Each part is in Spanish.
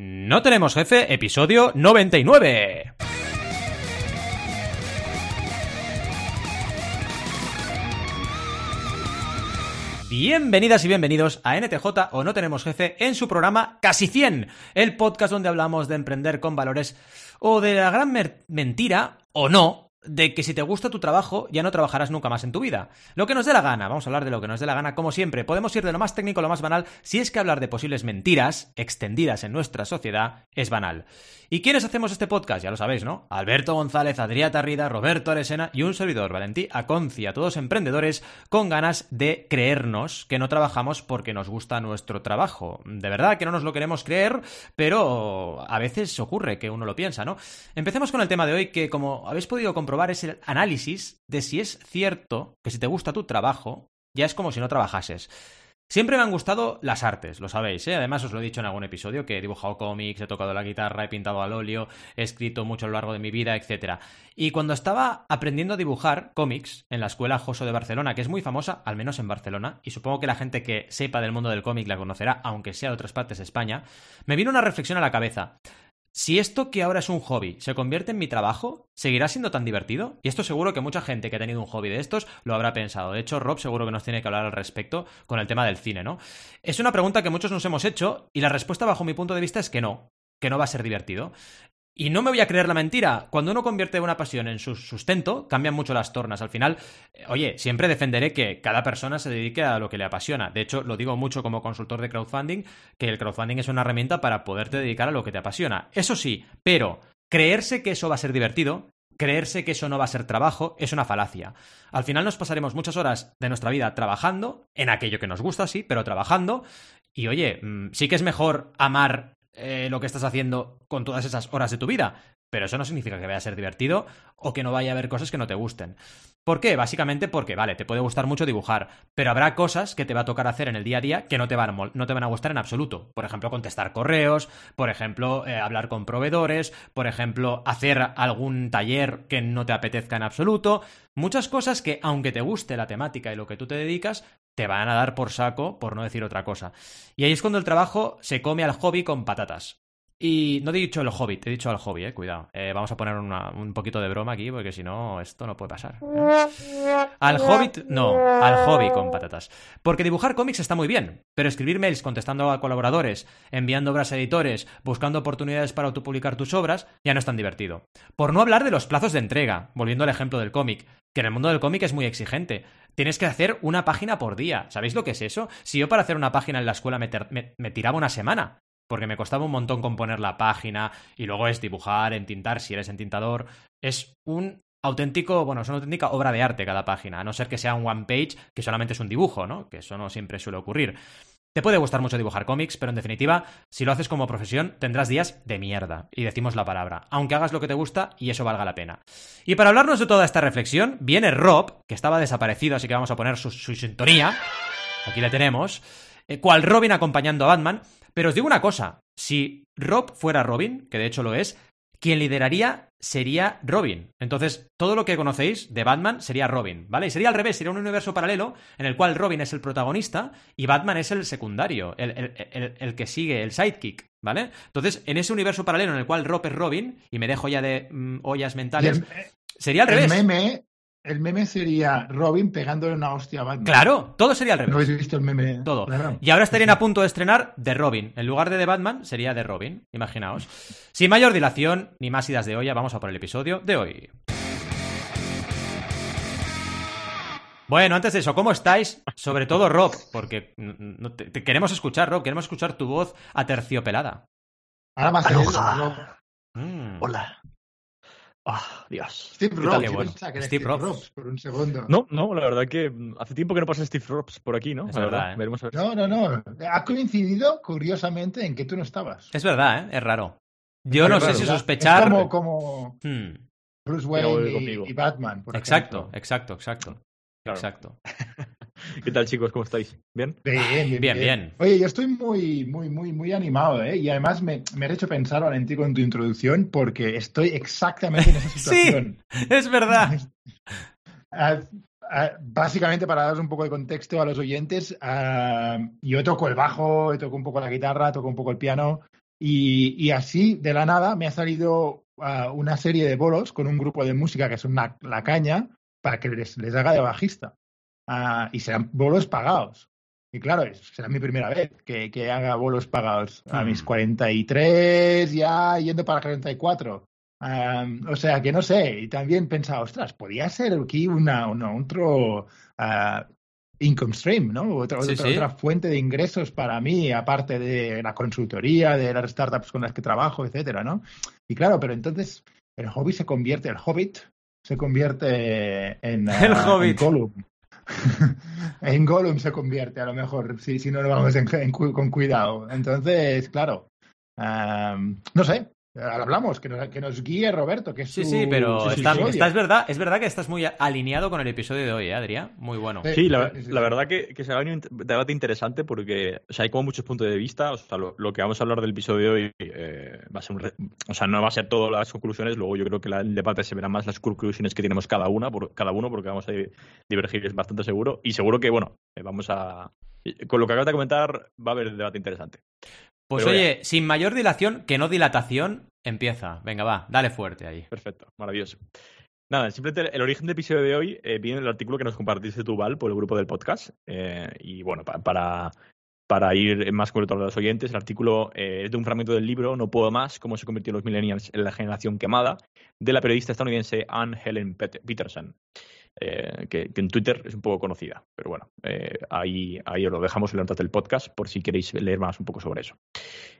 No tenemos jefe, episodio 99. Bienvenidas y bienvenidos a NTJ o No Tenemos Jefe en su programa Casi 100, el podcast donde hablamos de emprender con valores o de la gran mentira, o no, de que si te gusta tu trabajo ya no trabajarás nunca más en tu vida. Lo que nos dé la gana, vamos a hablar de lo que nos dé la gana como siempre. Podemos ir de lo más técnico a lo más banal si es que hablar de posibles mentiras extendidas en nuestra sociedad es banal. ¿Y quiénes hacemos este podcast? Ya lo sabéis, ¿no? Alberto González, Adrià Tarrida, Roberto Aresena y un servidor, Valentí Aconcia, todos emprendedores con ganas de creernos que no trabajamos porque nos gusta nuestro trabajo. De verdad que no nos lo queremos creer, pero a veces ocurre que uno lo piensa, ¿no? Empecemos con el tema de hoy que como habéis podido comprobar es el análisis de si es cierto que si te gusta tu trabajo, ya es como si no trabajases. Siempre me han gustado las artes, lo sabéis, ¿eh? Además os lo he dicho en algún episodio que he dibujado cómics, he tocado la guitarra, he pintado al óleo, he escrito mucho a lo largo de mi vida, etc. Y cuando estaba aprendiendo a dibujar cómics en la escuela Joso de Barcelona, que es muy famosa, al menos en Barcelona, y supongo que la gente que sepa del mundo del cómic la conocerá, aunque sea de otras partes de España, me vino una reflexión a la cabeza. Si esto que ahora es un hobby se convierte en mi trabajo, ¿seguirá siendo tan divertido? Y esto seguro que mucha gente que ha tenido un hobby de estos lo habrá pensado. De hecho, Rob seguro que nos tiene que hablar al respecto con el tema del cine, ¿no? Es una pregunta que muchos nos hemos hecho y la respuesta bajo mi punto de vista es que no, que no va a ser divertido. Y no me voy a creer la mentira. Cuando uno convierte una pasión en su sustento, cambian mucho las tornas. Al final, eh, oye, siempre defenderé que cada persona se dedique a lo que le apasiona. De hecho, lo digo mucho como consultor de crowdfunding, que el crowdfunding es una herramienta para poderte dedicar a lo que te apasiona. Eso sí, pero creerse que eso va a ser divertido, creerse que eso no va a ser trabajo, es una falacia. Al final nos pasaremos muchas horas de nuestra vida trabajando en aquello que nos gusta, sí, pero trabajando. Y oye, mm, sí que es mejor amar eh, lo que estás haciendo con todas esas horas de tu vida. Pero eso no significa que vaya a ser divertido o que no vaya a haber cosas que no te gusten. ¿Por qué? Básicamente porque, vale, te puede gustar mucho dibujar, pero habrá cosas que te va a tocar hacer en el día a día que no te van a, no te van a gustar en absoluto. Por ejemplo, contestar correos, por ejemplo, eh, hablar con proveedores, por ejemplo, hacer algún taller que no te apetezca en absoluto. Muchas cosas que, aunque te guste la temática y lo que tú te dedicas, te van a dar por saco, por no decir otra cosa. Y ahí es cuando el trabajo se come al hobby con patatas. Y no he dicho el hobbit, he dicho al hobby, eh, cuidado. Eh, vamos a poner un poquito de broma aquí, porque si no, esto no puede pasar. ¿eh? Al hobbit, no, al hobby con patatas. Porque dibujar cómics está muy bien, pero escribir mails contestando a colaboradores, enviando obras a editores, buscando oportunidades para autopublicar tus obras, ya no es tan divertido. Por no hablar de los plazos de entrega, volviendo al ejemplo del cómic, que en el mundo del cómic es muy exigente. Tienes que hacer una página por día. ¿Sabéis lo que es eso? Si yo para hacer una página en la escuela me tiraba una semana porque me costaba un montón componer la página y luego es dibujar, entintar si eres entintador. Es un auténtico, bueno, es una auténtica obra de arte cada página, a no ser que sea un one page que solamente es un dibujo, ¿no? Que eso no siempre suele ocurrir. Te puede gustar mucho dibujar cómics, pero en definitiva, si lo haces como profesión, tendrás días de mierda, y decimos la palabra, aunque hagas lo que te gusta y eso valga la pena. Y para hablarnos de toda esta reflexión, viene Rob, que estaba desaparecido, así que vamos a poner su, sintonía. Aquí le tenemos. Eh, cual Robin acompañando a Batman, pero os digo una cosa, si Rob fuera Robin, que de hecho lo es, quien lideraría sería Robin. Entonces, todo lo que conocéis de Batman sería Robin, ¿vale? Y sería al revés, sería un universo paralelo en el cual Robin es el protagonista y Batman es el secundario, el, que sigue, el sidekick, ¿vale? Entonces, en ese universo paralelo en el cual Rob es Robin, y me dejo ya de mm, ollas mentales, sería al revés. meme el meme sería Robin pegándole una hostia a Batman. Claro, todo sería al revés. ¿No habéis visto el meme? Todo. Y ahora estarían a punto de estrenar The Robin. En lugar de The Batman, sería The Robin. Imaginaos. Sin mayor dilación, ni más idas de olla, vamos a por el episodio de hoy. Bueno, antes de eso, ¿cómo estáis? Sobre todo Rob, porque te, queremos escuchar, Rob, queremos escuchar tu voz aterciopelada. Ahora más Hola. Ah, Dios. Steve Robs. Steve, Robs. por un segundo. No, no, la verdad que hace tiempo que no pasa Steve Robs por aquí, ¿no? Es verdad, ¿eh? No, no, no. Ha coincidido, curiosamente, en que tú no estabas. Es verdad, ¿eh? Es raro. Yo no sé si sospechar. Es como, como hmm. Bruce Wayne y, Batman. Por exacto, exacto, exacto, exacto. ¿Qué tal, chicos? ¿Cómo estáis? ¿Bien? Bien, bien, bien. Oye, yo estoy muy, muy, muy, muy animado, ¿eh? Y además me, me has hecho pensar, Valentí, con tu introducción, porque estoy exactamente en esa situación. sí, es verdad. Básicamente, para daros un poco de contexto a los oyentes, ah, yo toco el bajo, toco un poco la guitarra, toco un poco el piano, Y, así, de la nada, me ha salido uh, una serie de bolos con un grupo de música que es una, la caña para que les, les haga de bajista. Uh, y serán bolos pagados. Y claro, será mi primera vez que, que haga bolos pagados. A mis 43, ya yendo para 44. Um, o sea, que no sé. Y también pensaba, ostras, podría ser aquí una, una otro uh, income stream, ¿no? Otra, otra, fuente de ingresos para mí, aparte de la consultoría, de las startups con las que trabajo, etcétera, ¿no? Y claro, pero entonces el hobby se convierte, el hobbit se convierte en, el uh, hobbit. en Gollum. En Gollum se convierte, a lo mejor, si, si no lo vamos con cuidado. Entonces, claro, um, no sé, hablamos, que nos, que nos guíe Roberto, que es Sí, sí, pero está, es, verdad, es verdad que estás muy alineado con el episodio de hoy, ¿eh, Adrián? Muy bueno. Sí, la, verdad que, que será un debate interesante porque o sea, hay como muchos puntos de vista. O sea, lo, que vamos a hablar del episodio de hoy eh, va a ser un o sea, no va a ser todas las conclusiones, luego yo creo que el debate se verá más las conclusiones que tenemos cada una, por, cada uno, porque vamos a divergir, es bastante seguro. Y seguro que, bueno, eh, vamos a... Con lo que acabas de comentar, va a haber un debate interesante. Pues oye, sin mayor dilación, que no dilatación, empieza. Venga, va, dale fuerte ahí. Perfecto, maravilloso. Nada, simplemente el origen del episodio de hoy eh, viene del artículo que nos compartiste tú, Val, por el grupo del podcast. Eh, y bueno, para, para ir más concreto a los oyentes, el artículo eh, es de un fragmento del libro No puedo más, cómo se convirtió los millennials en la generación quemada, de la periodista estadounidense Anne Helen Peterson. Eh, que, en Twitter es un poco conocida. Pero bueno, eh, ahí, ahí os lo dejamos en las notas del podcast por si queréis leer más un poco sobre eso.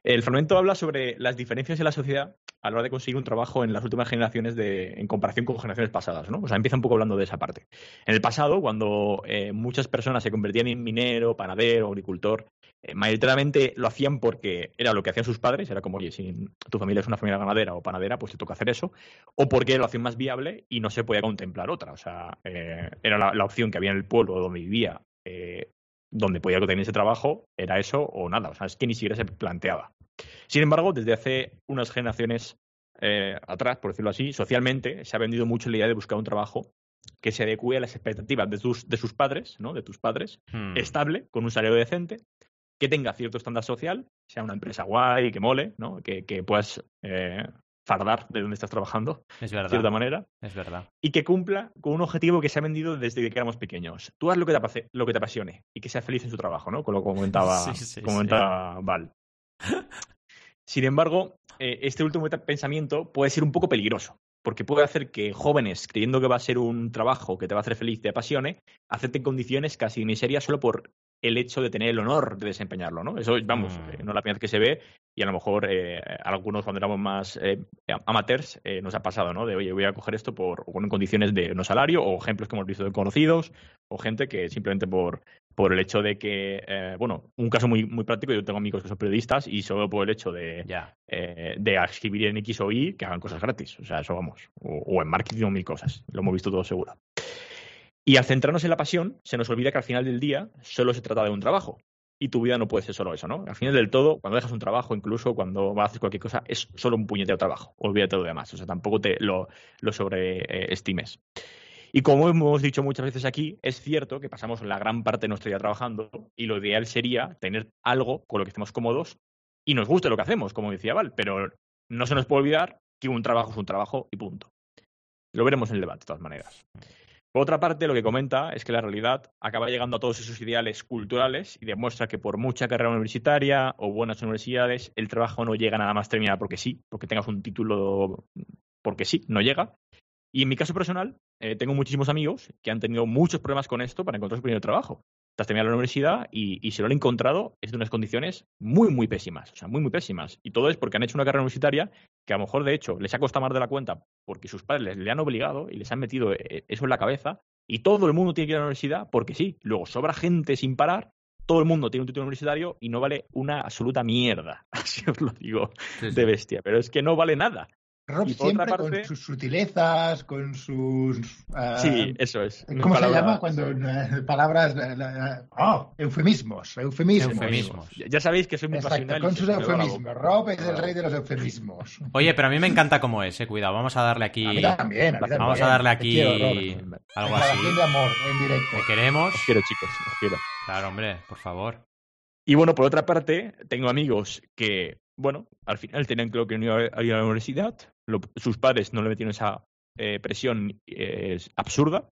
El fragmento habla sobre las diferencias en la sociedad a la hora de conseguir un trabajo en las últimas generaciones de, en comparación con generaciones pasadas. ¿no? O sea, empieza un poco hablando de esa parte. En el pasado, cuando eh, muchas personas se convertían en minero, panadero, agricultor, eh, mayoritariamente lo hacían porque era lo que hacían sus padres, era como, oye, si tu familia es una familia ganadera o panadera, pues te toca hacer eso, o porque la opción más viable y no se podía contemplar otra. O sea, eh, era la, opción que había en el pueblo donde vivía, eh, donde podía tener ese trabajo, era eso o nada. O sea, es que ni siquiera se planteaba. Sin embargo, desde hace unas generaciones atrás, por decirlo así, socialmente se ha vendido mucho la idea de buscar un trabajo que se adecue a las expectativas de tus, de sus padres, ¿no? De tus padres, hmm. estable, con un salario decente, que tenga cierto estándar social, sea una empresa guay, que mole, ¿no? Que, puedas eh, fardar de donde estás trabajando, es verdad, de cierta manera. Es verdad. Y que cumpla con un objetivo que se ha vendido desde que éramos pequeños. Tú haz lo que te, lo que te apasione y que seas feliz en su trabajo, ¿no? Con lo que comentaba, comentaba Val. Sin embargo, eh, este último pensamiento puede ser un poco peligroso, porque puede hacer que jóvenes, creyendo que va a ser un trabajo que te va a hacer feliz, te apasione, acepten condiciones casi miserias solo por el hecho de tener el honor de desempeñarlo, ¿no? Eso, vamos, mm. eh, no es la primera vez que se ve y a lo mejor eh, algunos cuando éramos más eh, amateurs nos ha pasado, ¿no? De, oye, voy a coger esto por en condiciones de no salario o ejemplos que hemos visto de conocidos o gente que simplemente por, por el hecho de que, bueno, un caso muy, muy práctico, yo tengo amigos que son periodistas y solo por el hecho de, de escribir en X o Y que hagan cosas gratis, o sea, eso vamos, o, o en marketing o mil cosas, lo hemos visto todo seguro. Y al centrarnos en la pasión, se nos olvida que al final del día solo se trata de un trabajo. Y tu vida no puede ser solo eso, ¿no? Al final del todo, cuando dejas un trabajo, incluso cuando hacer cualquier cosa, es solo un puñetero trabajo. Olvídate de lo demás. O sea, tampoco te lo, lo sobreestimes. Y como hemos dicho muchas veces aquí, es cierto que pasamos la gran parte de nuestra vida trabajando y lo ideal sería tener algo con lo que estemos cómodos y nos guste lo que hacemos, como decía Val, pero no se nos puede olvidar que un trabajo es un trabajo y punto. Lo veremos en el debate, de todas maneras. Por otra parte, lo que comenta es que la realidad acaba llegando a todos esos ideales culturales y demuestra que por mucha carrera universitaria o buenas universidades, el trabajo no llega nada más terminar porque sí, porque tengas un título porque sí, no llega. Y en mi caso personal, eh, tengo muchísimos amigos que han tenido muchos problemas con esto para encontrar su primer trabajo has terminado la universidad y, si lo han encontrado es de unas condiciones muy, muy pésimas, o sea, muy, muy pésimas. Y todo es porque han hecho una carrera universitaria que a lo mejor, de hecho, les ha costado más de la cuenta porque sus padres le han obligado y les han metido eh, eso en la cabeza y todo el mundo tiene que ir a la universidad porque sí. Luego sobra gente sin parar, todo el mundo tiene un título universitario y no vale una absoluta mierda. Así os lo digo de bestia, pero es que no vale nada. Rob siempre con sus sutilezas, con sus... Uh, sí, eso es. ¿Cómo se llama cuando uh, palabras... Uh, oh, eufemismos, eufemismos. eufemismos. Ya sabéis que soy muy Exacto, pasional. con sus eufemismos. Rob es el rey de los eufemismos. Oye, pero a mí me encanta cómo es, eh, cuidado. Vamos a darle aquí... A mí también, a mí también. Vamos a darle aquí quiero, algo así. de amor en directo. Te queremos. Os quiero, chicos, os quiero. Claro, hombre, por favor. Y bueno, por otra parte, tengo amigos que bueno, al final tenían que ir a la universidad, sus padres no le metieron esa eh, presión absurda,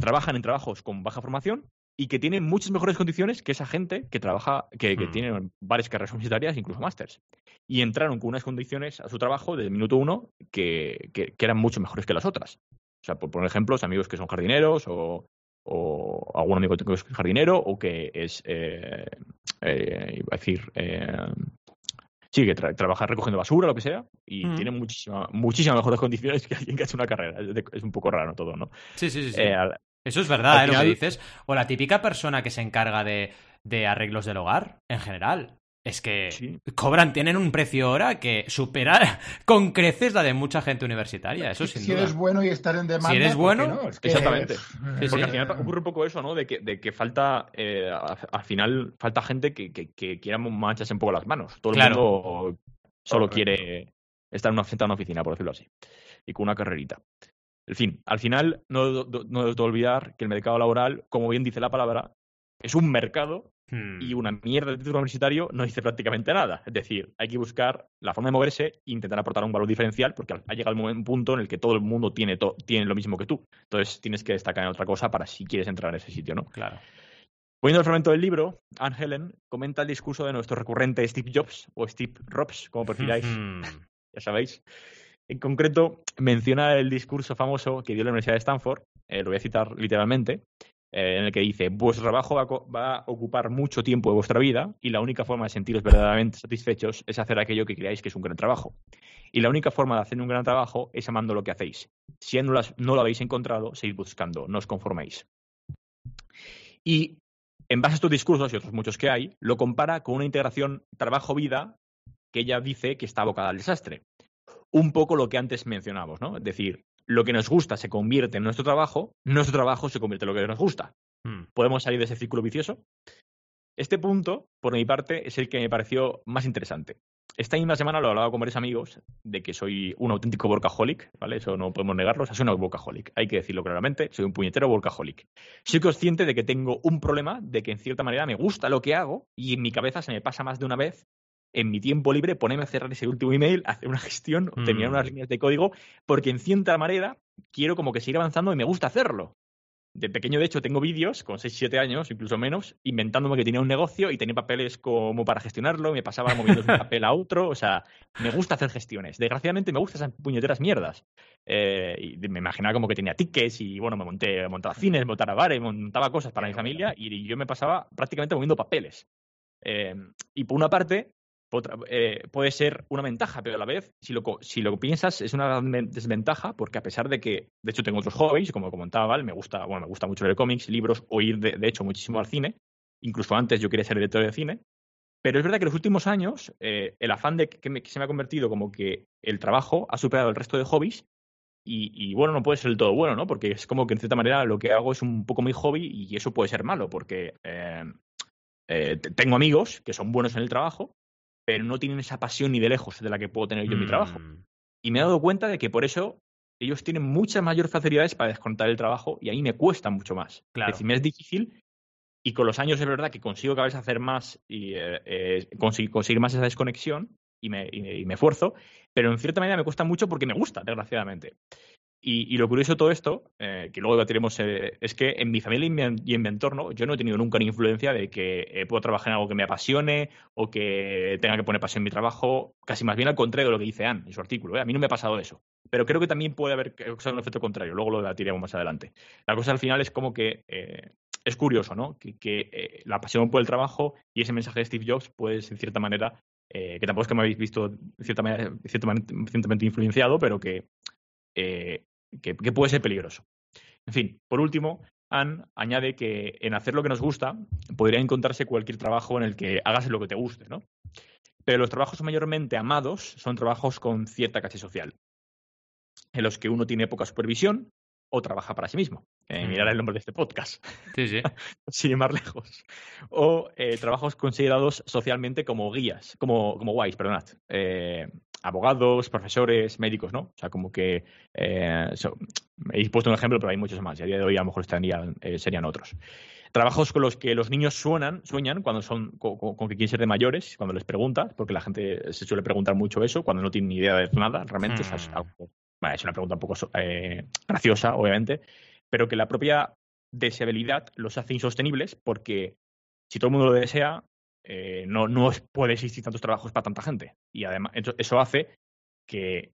trabajan en trabajos con baja formación y que tienen muchas mejores condiciones que esa gente que trabaja, que, hmm. tiene varias carreras universitarias, incluso másters. Y entraron con unas condiciones a su trabajo desde el minuto uno que, que, eran mucho mejores que las otras. O sea, por poner ejemplos, amigos que son jardineros o, o algún amigo que es jardinero o que es, eh, eh, iba a decir, eh, sí, que trabaja recogiendo basura, lo que sea, y hmm. tiene muchísimas mejores condiciones que alguien que ha hecho una carrera. Es, un poco raro todo, ¿no? Sí, sí, sí. Eso es verdad, ¿eh? Lo que dices. O la típica persona que se encarga de, de arreglos del hogar, en general. Es que cobran, tienen un precio hora que supera con creces la de mucha gente universitaria. Eso sin si eres bueno y estar en demanda. Si eres bueno, exactamente. Porque al final ocurre un poco eso, ¿no? De que, de que falta, eh, al final, falta gente que, que, que, quiera mancharse un poco las manos. Todo el mundo solo quiere estar en una, en una oficina, por decirlo así. Y con una carrerita. En fin, al final no, no, debo olvidar que el mercado laboral, como bien dice la palabra, es un mercado y hmm. una mierda de título universitario no dice prácticamente nada. Es decir, hay que buscar la forma de moverse e intentar aportar un valor diferencial porque ha llegado un punto en el que todo el mundo tiene, tiene lo mismo que tú. Entonces tienes que destacar en otra cosa para si quieres entrar en ese sitio, ¿no? Claro. Poniendo el fragmento del libro, Anne Helen comenta el discurso de nuestro recurrente Steve Jobs o Steve Robs, como prefiráis. ya sabéis. En concreto, menciona el discurso famoso que dio la Universidad de Stanford, eh, lo voy a citar literalmente, en el que dice, vuestro trabajo va, a ocupar mucho tiempo de vuestra vida y la única forma de sentiros verdaderamente satisfechos es hacer aquello que creáis que es un gran trabajo. Y la única forma de hacer un gran trabajo es amando lo que hacéis. Si no, no lo habéis encontrado, seguid buscando, no os conforméis. Y en base a estos discursos y otros muchos que hay, lo compara con una integración trabajo-vida que ella dice que está abocada al desastre un poco lo que antes mencionamos, ¿no? Es decir, lo que nos gusta se convierte en nuestro trabajo, nuestro trabajo se convierte en lo que nos gusta. Hmm. ¿Podemos salir de ese círculo vicioso? Este punto, por mi parte, es el que me pareció más interesante. Esta misma semana lo hablaba con varios amigos de que soy un auténtico workaholic, ¿vale? Eso no podemos negarlo, o sea, soy un workaholic. Hay que decirlo claramente, soy un puñetero workaholic. Soy consciente de que tengo un problema, de que en cierta manera me gusta lo que hago y en mi cabeza se me pasa más de una vez en mi tiempo libre ponerme a cerrar ese último email, hacer una gestión, terminar unas mm. líneas de código, porque en cierta manera quiero como que seguir avanzando y me gusta hacerlo. De pequeño, de hecho, tengo vídeos con 6, 7 años, incluso menos, inventándome que tenía un negocio y tenía papeles como para gestionarlo, me pasaba moviendo de un papel a otro, o sea, me gusta hacer gestiones. Desgraciadamente me gustan esas puñeteras mierdas. Eh, y me imaginaba como que tenía tickets y, bueno, me monté, montaba cines, montaba bares, montaba cosas para mi familia y, yo me pasaba prácticamente moviendo papeles. Eh, y por una parte, eh, puede ser una ventaja, pero a la vez, si lo, si lo piensas, es una desventaja, porque a pesar de que, de hecho, tengo otros hobbies, como comentaba Val, me gusta, bueno, me gusta mucho leer cómics, libros, o ir, de, hecho, muchísimo al cine. Incluso antes yo quería ser director de cine. Pero es verdad que en los últimos años, eh, el afán de que, se me ha convertido como que el trabajo ha superado el resto de hobbies. Y, bueno, no puede ser del todo bueno, ¿no? Porque es como que en cierta manera lo que hago es un poco mi hobby y eso puede ser malo, porque eh, tengo amigos que son buenos en el trajo, pero no tienen esa pasión ni de lejos de la que puedo tener yo en mi trabajo. Mm. Y me he dado cuenta de que por eso ellos tienen muchas mayores facilidades para descontar el trabajo y a mí me cuesta mucho más. Claro. Es decir, me es difícil y con los años es verdad que consigo cada vez hacer más y eh, eh, conseguir, más esa desconexión y me, y me, esfuerzo, pero en cierta manera me cuesta mucho porque me gusta, desgraciadamente. Y, lo curioso de todo esto, eh, que luego debatiremos, eh, es que en mi familia y en mi entorno yo no he tenido nunca ni influencia de que eh, puedo trabajar en algo que me apasione o que tenga que poner pasión en mi trabajo, casi más bien al contrario de lo que dice Anne en su artículo. A mí no me ha pasado eso. Pero creo que también puede haber causado un efecto contrario, luego lo debatiremos más adelante. La cosa al final es como que es curioso, ¿no? Que, la pasión por el trabajo y ese mensaje de Steve Jobs, pues en cierta manera, que tampoco es que me habéis visto cierta manera, ciertamente influenciado, pero que eh, que, puede ser peligroso. En fin, por último, Anne añade que en hacer lo que nos gusta podría encontrarse cualquier trabajo en el que hagas lo que te guste, ¿no? Pero los trabajos mayormente amados son trabajos con cierta caché social, en los que uno tiene poca supervisión o trabaja para sí mismo. Eh, mm. Mirar el nombre de este podcast. Sí, sí. Sin ir más lejos. O eh, trabajos considerados socialmente como guías, como, como guays, perdonad. Eh, abogados, profesores, médicos, ¿no? O sea, como que eh, he puesto un ejemplo, pero hay muchos más. Y a día de hoy a lo mejor estarían, serían otros. Trabajos con los que los niños suenan, sueñan cuando son con, que quieren ser de mayores, cuando les preguntas, porque la gente se suele preguntar mucho eso, cuando no tienen ni idea de nada, realmente es, hmm. es, una pregunta un poco eh, graciosa, obviamente, pero que la propia deseabilidad los hace insostenibles porque si todo el mundo lo desea, eh, no, no puede existir tantos trabajos para tanta gente. Y además, eso hace que,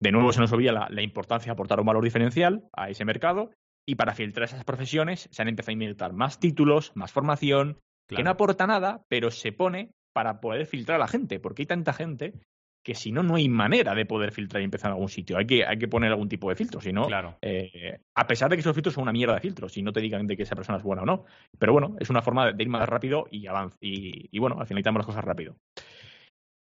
de nuevo, se nos olvida la, importancia de aportar un valor diferencial a ese mercado. Y para filtrar esas profesiones se han empezado a inventar más títulos, más formación, que no aporta nada, pero se pone para poder filtrar a la gente, porque hay tanta gente que si no, no hay manera de poder filtrar y empezar en algún sitio. Hay que, hay que poner algún tipo de filtro, si no, eh, a pesar de que esos filtros son una mierda de filtros, y no te digan de que esa persona es buena o no. Pero bueno, es una forma de ir más rápido y avance. Y, y bueno, al final las cosas rápido.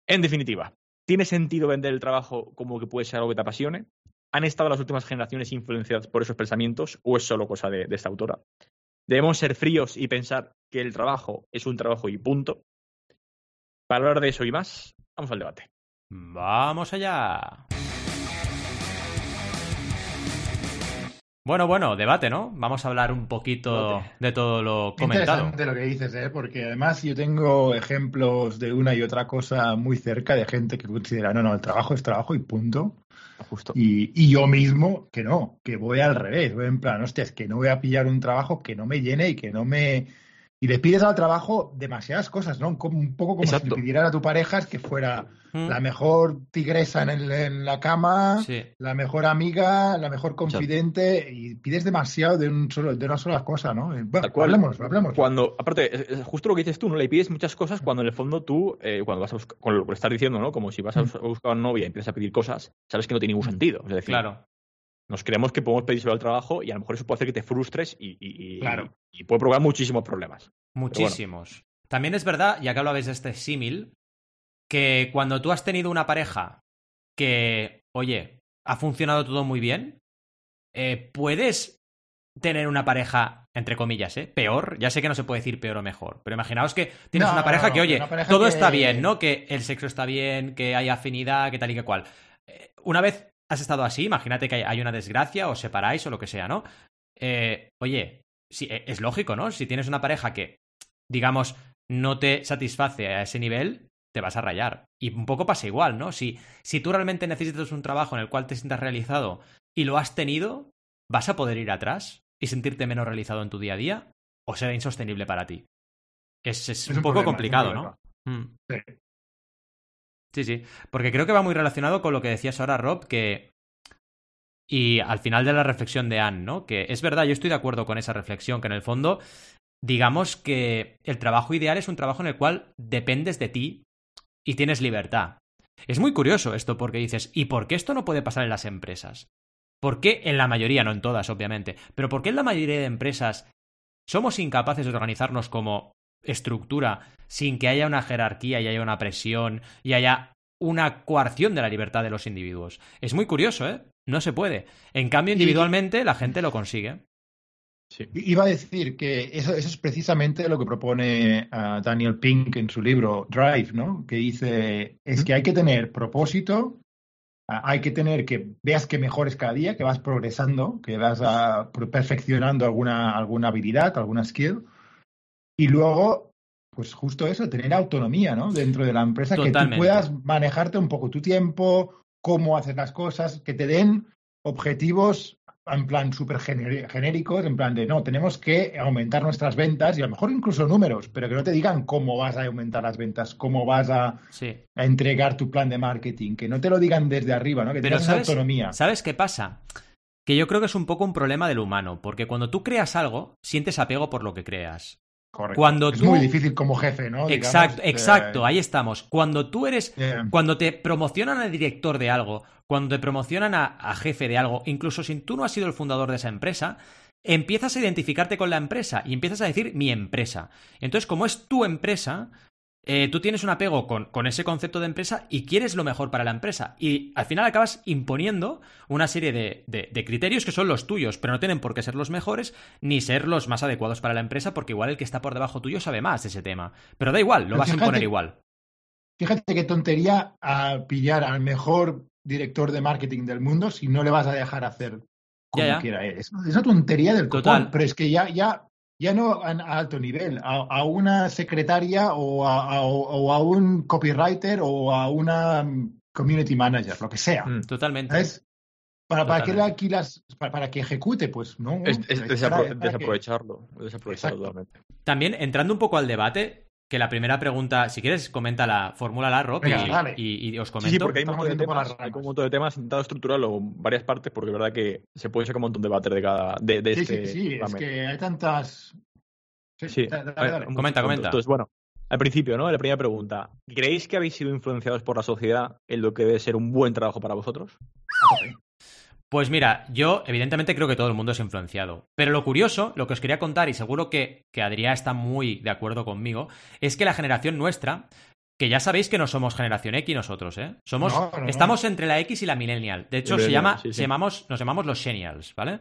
En definitiva, ¿tiene sentido vender el trabajo como que puede ser algo que te apasione? ¿Han estado las últimas generaciones influenciadas por esos pensamientos o es solo cosa de esta autora? ¿Debemos ser fríos y pensar que el trabajo es un trabajo y punto? Para hablar de eso y más, vamos al debate. Vamos allá. Bueno, bueno, debate, ¿no? Vamos a hablar un poquito de todo lo comentado. Interesante lo que dices, ¿eh? Porque además yo tengo ejemplos de una y otra cosa muy cerca de gente que considera, no, no, el trabajo es trabajo y punto. Justo. Y, y yo mismo, que no, que voy al revés, voy en plan, hostia, es que no voy a pillar un trabajo que no me llene y que no me, y le pides al trabajo demasiadas cosas, ¿no? un poco como si le pidieras a tu pareja que fuera mm. la mejor tigresa en, la cama, la mejor amiga, la mejor confidente, y pides demasiado de, un solo, de una sola cosa, ¿no? Eh, bueno, hablemos, hablemos. Cuando, aparte, es justo lo que dices tú, ¿no? Le pides muchas cosas cuando en el fondo tú, eh, cuando vas a buscar, con lo que estás diciendo, ¿no? Como si vas a mm. buscar una novia y empiezas a pedir cosas, sabes que no tiene ningún mm. sentido. Es decir, claro nos creemos que podemos pedírselo al trabajo y a lo mejor eso puede hacer que te frustres y, puede provocar muchísimos problemas. Muchísimos. También es verdad, ya que hablabais de este símil, que cuando tú has tenido una pareja que, oye, ha funcionado todo muy bien, eh, puedes tener una pareja, entre comillas, ¿eh? Peor. Ya sé que no se puede decir peor o mejor, pero imaginaos que tienes una pareja que, oye, todo está bien, ¿no? Que el sexo está bien, que hay afinidad, que tal y que cual. Eh, una vez has estado así, imagínate que hay una desgracia, o separáis o lo que sea, ¿no? Eh, oye, sí, e, es lógico, ¿no? Si tienes una pareja que, digamos, no te satisface a ese nivel, te vas a rayar. Y un poco pasa igual, ¿no? Si, si tú realmente necesitas un trabajo en el cual te sientas realizado y lo has tenido, ¿vas a poder ir atrás y sentirte menos realizado en tu día a día? ¿O será insostenible para ti? Es, un, poco complicado, ¿no? Mm. Sí. Sí, sí. Porque creo que va muy relacionado con lo que decías ahora, Rob, que. Y al final de la reflexión de Anne, ¿no? Que es verdad, yo estoy de acuerdo con esa reflexión, que en el fondo, digamos que el trabajo ideal es un trabajo en el cual dependes de ti y tienes libertad. Es muy curioso esto porque dices, ¿y por qué esto no puede pasar en las empresas? ¿Por qué en la mayoría, no en todas, obviamente, pero por qué en la mayoría de empresas somos incapaces de organizarnos como estructura sin que haya una jerarquía y haya una presión y haya una coarción de la libertad de los individuos. Es muy curioso, ¿eh? No se puede. En cambio, individualmente la gente lo consigue. Sí. Iba a decir que eso, es precisamente lo que propone Daniel Pink en su libro Drive, ¿no? Que dice, es que hay que tener propósito, hay que tener que veas que mejores cada día, que vas progresando, que vas perfeccionando alguna, alguna habilidad, alguna skill, y luego pues justo eso, tener autonomía, ¿no? Dentro de la empresa, que tú puedas manejarte un poco tu tiempo, cómo hacer las cosas, que te den objetivos en plan súper genéricos, en plan de, no, tenemos que aumentar nuestras ventas y a lo mejor incluso números, pero que no te digan cómo vas a aumentar las ventas, cómo vas a, entregar tu plan de marketing, que no te lo digan desde arriba, ¿no? Que tengas autonomía. ¿Sabes qué pasa? Que yo creo que es un poco un problema del humano, porque cuando tú creas algo, sientes apego por lo que creas. Correcto. Cuando es muy difícil como jefe, ¿no? Exacto, exacto, ahí estamos. Cuando tú eres, cuando te promocionan a director de algo, cuando te promocionan a, jefe de algo, incluso si tú no has sido el fundador de esa empresa, empiezas a identificarte con la empresa y empiezas a decir mi empresa. Entonces, como es tu empresa, eh, tú tienes un apego con, con, ese concepto de empresa y quieres lo mejor para la empresa. Y al final acabas imponiendo una serie de, de, criterios que son los tuyos, pero no tienen por qué ser los mejores ni ser los más adecuados para la empresa, porque igual el que está por debajo tuyo sabe más de ese tema. Pero da igual, lo vas a imponer igual. Fíjate qué tontería a pillar al mejor director de marketing del mundo si no le vas a dejar hacer como quiera. Es, una tontería del copón, pero es que ya, ya ya no a, alto nivel, a, una secretaria o a, un copywriter o a una community manager, lo que sea. Mm, totalmente. Para, para que aquí las, para, que ejecute, pues no. Es, desaprovecharlo, desaprovecharlo También entrando un poco al debate, que la primera pregunta, si quieres, comenta la fórmula la Rob, y, os comento. Sí, porque hay un, montón de temas, hay un montón de temas, intentado estructurarlo en varias partes, porque es verdad que se puede sacar un montón de debate de cada. De, de sí, este sí, sí, es que hay tantas. Sí, comenta, comenta. Entonces, bueno, al principio, ¿no? La primera pregunta. ¿Creéis que habéis sido influenciados por la sociedad en lo que debe ser un buen trabajo para vosotros? Pues mira, yo evidentemente creo que todo el mundo es influenciado. Pero lo curioso, lo que os quería contar, y seguro que, que Adrián está muy de acuerdo conmigo, es que la generación nuestra, que ya sabéis que no somos generación X nosotros, ¿eh? Somos, estamos entre la X y la millennial. De hecho, se llama, Se llamamos, nos llamamos los Xenials, ¿vale?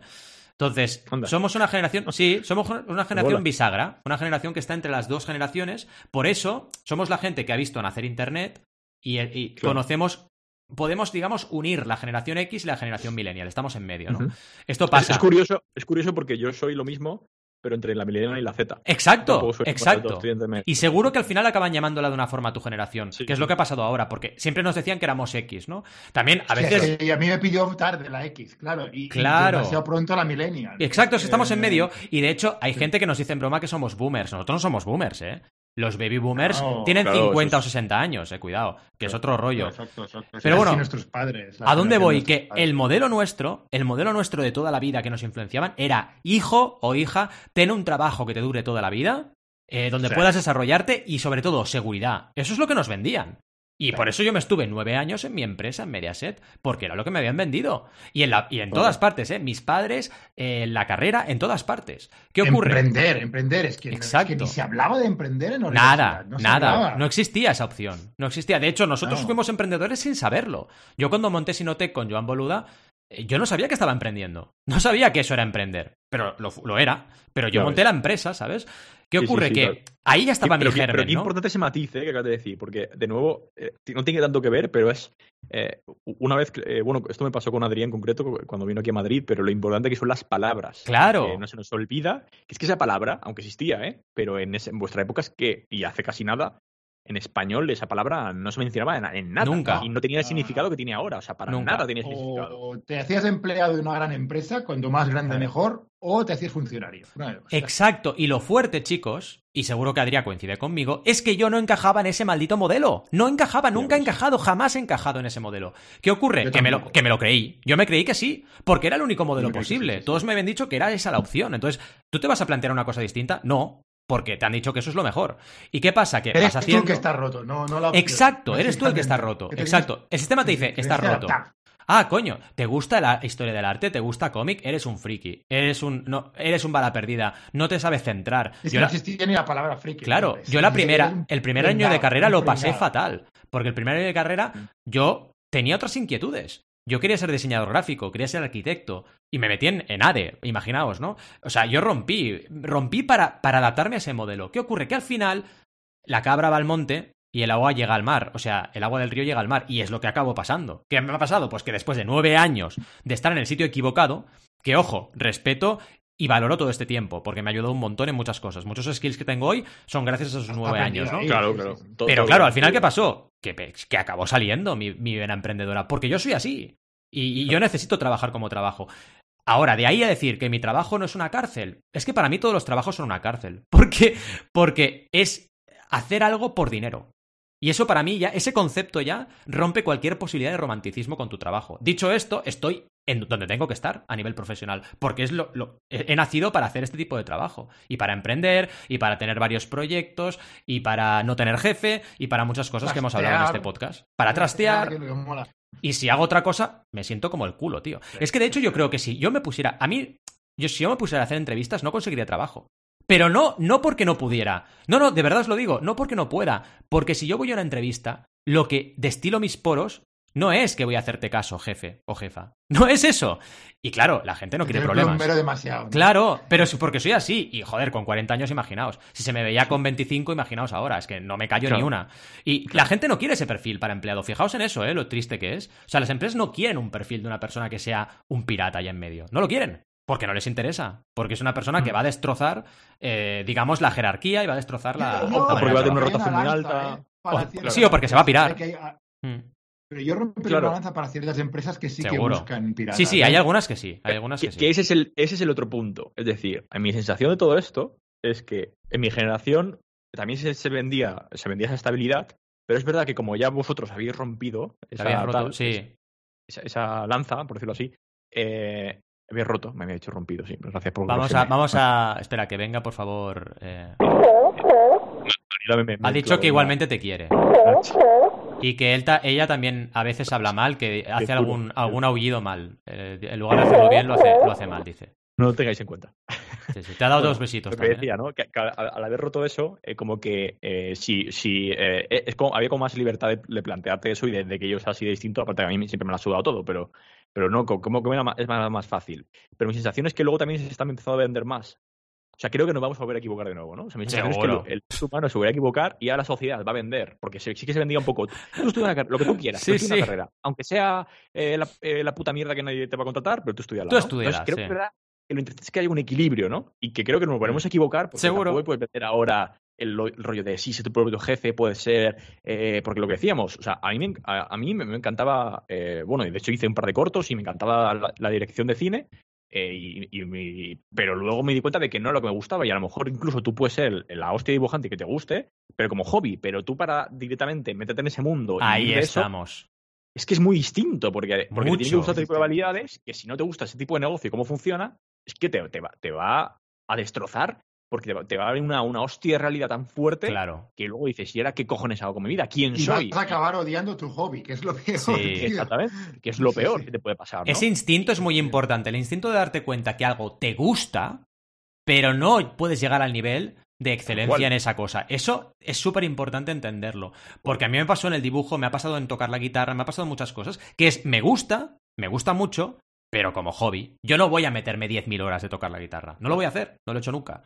Entonces, somos una generación, sí, somos una generación bisagra, una generación que está entre las dos generaciones. Por eso, somos la gente que ha visto nacer Internet y, conocemos podemos, digamos, unir la generación X y la generación millennial. Estamos en medio, ¿no? Esto pasa. Es, curioso, es curioso porque yo soy lo mismo, pero entre la millennial y la Z. Exacto, exacto. Y seguro que al final acaban llamándola de una forma a tu generación, que es lo que ha pasado ahora, porque siempre nos decían que éramos X, ¿no? También a veces... y a mí me pidió tarde la X, claro. Y, claro. demasiado pronto la millennial. Exacto, estamos en eh, medio. Y de hecho, hay gente que nos dice en broma que somos boomers. Nosotros no somos boomers, ¿eh? Los baby boomers tienen 50 o 60 años, eh, cuidado, que es otro rollo. Exacto, exacto. Pero bueno, nuestros padres, ¿a dónde voy? Que el modelo nuestro, el modelo nuestro de toda la vida que nos influenciaban era hijo o hija, ten un trabajo que te dure toda la vida, eh, donde puedas desarrollarte y sobre todo seguridad. Eso es lo que nos vendían. Y por eso yo me estuve nueve años en mi empresa, en Mediaset, porque era lo que me habían vendido. Y en, la, y en todas partes, ¿eh? Mis padres, eh, la carrera, en todas partes. ¿Qué ocurre? Emprender, emprender. Es que, Exacto. ni se hablaba de emprender en Nada, nada. No existía esa opción. No existía. De hecho, nosotros fuimos emprendedores sin saberlo. Yo cuando monté Sinotec con Joan Boluda, eh, yo no sabía que estaba emprendiendo. No sabía que eso era emprender. Pero lo, era. Pero yo monté la empresa, ¿sabes? ¿Qué ocurre? que ahí ya estaba mi pero, germen, Pero qué importante ese matiz eh, que acabas de decir, porque de nuevo eh, no tiene tanto que ver, pero es eh, una vez, bueno, esto me pasó con Adrián en concreto cuando vino aquí a Madrid, pero lo importante que son las palabras. Claro. no se nos olvida que es que esa palabra, aunque existía, ¿eh? pero en, en vuestra época es que, y hace casi nada, en español esa palabra no se mencionaba en, nada. Nunca. Y no tenía el significado que tiene ahora. O sea, para nada tenía significado. O te hacías empleado de una gran empresa, cuando más grande mejor, o te hacías funcionario. Exacto. Y lo fuerte, chicos, y seguro que Adrián coincide conmigo, es que yo no encajaba en ese maldito modelo. No encajaba, nunca he encajado, jamás he encajado en ese modelo. ¿Qué ocurre? Que me, lo, que me lo creí. Yo me creí que sí, porque era el único modelo posible. Todos me habían dicho que era esa la opción. Entonces, ¿tú te vas a plantear una cosa distinta? No porque te han dicho que eso es lo mejor. ¿Y qué pasa? Que eres vas haciendo... tú el que está roto, no, no la Exacto, eres tú el que está roto. Exacto. El sistema te dice, está roto. Ah, coño, ¿te gusta la historia del arte? ¿Te gusta cómic? Eres un friki. Eres un no, eres un bala perdida. No te sabes centrar. Es que no existía ni la palabra friki. Claro, yo la primera, el primer año de carrera lo pasé fatal. Porque el primer año de carrera yo tenía otras inquietudes. Yo quería ser diseñador gráfico, quería ser arquitecto y me metí en, ADE, imaginaos, ¿no? O sea, yo rompí, rompí para, para adaptarme a ese modelo. ¿Qué ocurre? Que al final la cabra va al monte y el agua llega al mar, o sea, el agua del río llega al mar y es lo que acabó pasando. ¿Qué me ha pasado? Pues que después de nueve años de estar en el sitio equivocado, que ojo, respeto y valoro todo este tiempo, porque me ha ayudado un montón en muchas cosas. Muchos skills que tengo hoy son gracias a esos nueve años, ¿no? Claro, claro. Pero claro, al final, ¿qué pasó? Que, que acabó saliendo mi, mi vena emprendedora, porque yo soy así. Y, yo necesito trabajar como trabajo. Ahora, de ahí a decir que mi trabajo no es una cárcel, es que para mí todos los trabajos son una cárcel. ¿Por qué? Porque es hacer algo por dinero. Y eso para mí ya, ese concepto ya rompe cualquier posibilidad de romanticismo con tu trabajo. Dicho esto, estoy en donde tengo que estar a nivel profesional, porque es lo, he nacido para hacer este tipo de trabajo, y para emprender, y para tener varios proyectos, y para no tener jefe, y para muchas cosas que hemos hablado en este podcast. Para trastear. Y si hago otra cosa, me siento como el culo, tío. Es que de hecho yo creo que si yo me pusiera, a mí, yo si yo me pusiera a hacer entrevistas, no conseguiría trabajo. Pero no, no porque no pudiera. No, no, de verdad os lo digo, no porque no pueda. Porque si yo voy a una entrevista, lo que destilo mis poros no es que voy a hacerte caso, jefe o jefa. No es eso. Y claro, la gente no quiere problemas. demasiado. Claro, pero es porque soy así. Y joder, con 40 años, imaginaos. Si se me veía con 25, imaginaos ahora. Es que no me callo ni una. Y la gente no quiere ese perfil para empleado. Fijaos en eso, ¿eh? Lo triste que es. O sea, las empresas no quieren un perfil de una persona que sea un pirata allá en medio. No lo quieren. Porque no les interesa. Porque es una persona que mm. va a destrozar, eh, digamos, la jerarquía y va a destrozar la. No, porque va a tener una rotación muy alta. ¿eh? sí, o porque se va a pirar. Pero yo rompería la balanza para ciertas empresas que sí que buscan piratas. Sí, sí, hay algunas que sí. Hay algunas que, que, ese, es el, ese es el otro punto. Es decir, a mi sensación de todo esto es que en mi generación también se, vendía, se vendía esa estabilidad, pero es verdad que como ya vosotros habéis rompido esa, esa, lanza, por decirlo así, eh, había roto, me había hecho rompido, sí. Gracias por Vamos a, vamos a. Espera, que venga, por favor. Eh... ha dicho que igualmente te quiere. Y que él ella también a veces habla mal, que hace algún, algún aullido mal. Eh, en lugar de hacerlo bien, lo hace, lo hace mal, dice. No lo tengáis en cuenta. Te ha dado dos besitos. Lo que decía, ¿no? Que, al, haber roto eso, eh, como que eh, si, si eh, es como, había como más libertad de, plantearte eso y de, que yo sea así de distinto, aparte que a mí siempre me lo ha sudado todo, pero, pero no, como que es más, más fácil. Pero mi sensación es que luego también se está empezando a vender más. O sea, creo que nos vamos a volver a equivocar de nuevo, ¿no? O sea, mi sensación es que el, ser humano se vuelve a equivocar y ahora la sociedad va a vender, porque sí, que se vendía un poco. Tú estudias lo que tú quieras, sí, una carrera. Aunque sea la, la, puta mierda que nadie te va a contratar, pero tú estudias. Tú estudias. creo que lo interesante es que haya un equilibrio, ¿no? Y que creo que nos volvemos a equivocar. Porque Seguro. Puedes meter ahora el, rollo de sí, ser tu propio jefe, puede ser. Eh, porque lo que decíamos, o sea, a mí me, a, mí me, encantaba. Eh, bueno, de hecho hice un par de cortos y me encantaba la, dirección de cine. Eh, y, pero luego me di cuenta de que no era lo que me gustaba y a lo mejor incluso tú puedes ser la hostia dibujante que te guste, pero como hobby, pero tú para directamente meterte en ese mundo. Ahí estamos. es que es muy distinto porque, porque te tiene que gustar tipo de habilidades que si no te gusta ese tipo de negocio y cómo funciona, es que te, te, va, te va a destrozar porque te va, a dar una, una hostia de realidad tan fuerte claro. que luego dices, ¿y ahora qué cojones hago con mi vida? ¿Quién soy? Vas a acabar odiando tu hobby, que es lo peor. Sí, exactamente. Que es lo peor que te puede pasar. Ese instinto es muy importante. El instinto de darte cuenta que algo te gusta, pero no puedes llegar al nivel de excelencia en esa cosa. Eso es súper importante entenderlo. Porque a mí me pasó en el dibujo, me ha pasado en tocar la guitarra, me ha pasado en muchas cosas, que es, me gusta, me gusta mucho, pero como hobby. Yo no voy a meterme 10.000 horas de tocar la guitarra. No lo voy a hacer, no lo he hecho nunca.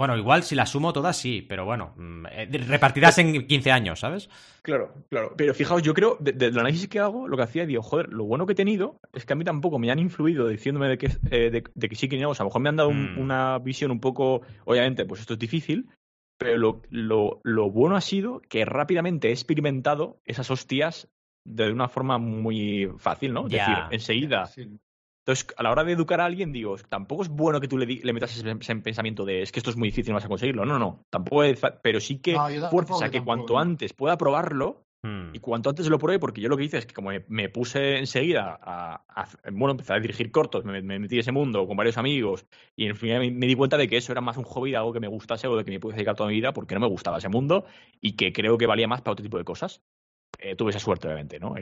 Bueno, igual si las sumo todas sí, pero bueno, mm, eh, repartidas en 15 años, ¿sabes? Claro, claro. Pero fijaos, yo creo, del análisis que hago, lo que hacía, digo, joder, lo bueno que he tenido es que a mí tampoco me han influido diciéndome de que, eh, de, que sí que no. O sea, a lo mejor me han dado mm. una visión un poco, obviamente, pues esto es difícil, pero lo, lo, lo bueno ha sido que rápidamente he experimentado esas hostias de una forma muy fácil, ¿no? Es decir, enseguida entonces, a la hora de educar a alguien, digo, tampoco es bueno que tú le, le metas ese, pensamiento de es que esto es muy difícil, no vas a conseguirlo. No, no, tampoco es, pero sí que fuerza a que cuanto antes pueda probarlo hmm. y cuanto antes lo pruebe, porque yo lo que hice es que como me, puse enseguida a, bueno, empecé a dirigir cortos, me, metí en ese mundo con varios amigos y en fin me, di cuenta de que eso era más un hobby, de algo que me gustase o de que me pudiese dedicar toda mi vida porque no me gustaba ese mundo y que creo que valía más para otro tipo de cosas. Eh, tuve esa suerte, obviamente, ¿no?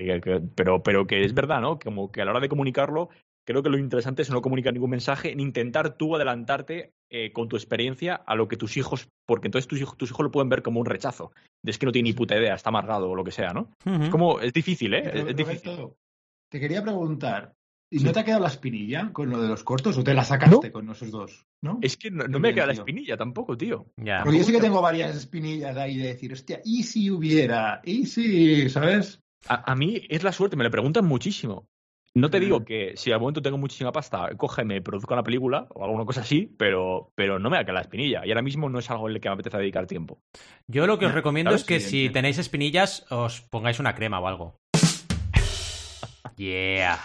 pero, pero que es verdad, ¿no? Como que a la hora de comunicarlo creo que lo interesante es no comunicar ningún mensaje ni intentar tú adelantarte eh, con tu experiencia a lo que tus hijos, porque entonces tus hijos, tus hijos lo pueden ver como un rechazo. Es que no tiene ni puta idea, está amargado o lo que sea, ¿no? Es como, es difícil, ¿eh? es difícil. te quería preguntar, ¿y no te ha quedado la espinilla con lo de los cortos o te la sacaste con esos dos? ¿no? Es que no, me ha quedado la espinilla tampoco, tío. Porque yo sí que tengo varias espinillas ahí de decir, hostia, ¿y si hubiera? ¿Y si, sabes? A, a, mí es la suerte, me lo preguntan muchísimo. No te digo que si al momento tengo muchísima pasta, cógeme, me produzca una película o alguna cosa así, pero, pero no me da la espinilla. Y ahora mismo no es algo en el que me apetece dedicar tiempo. Yo lo que os recomiendo es que si tenéis espinillas, os pongáis una crema o algo. yeah.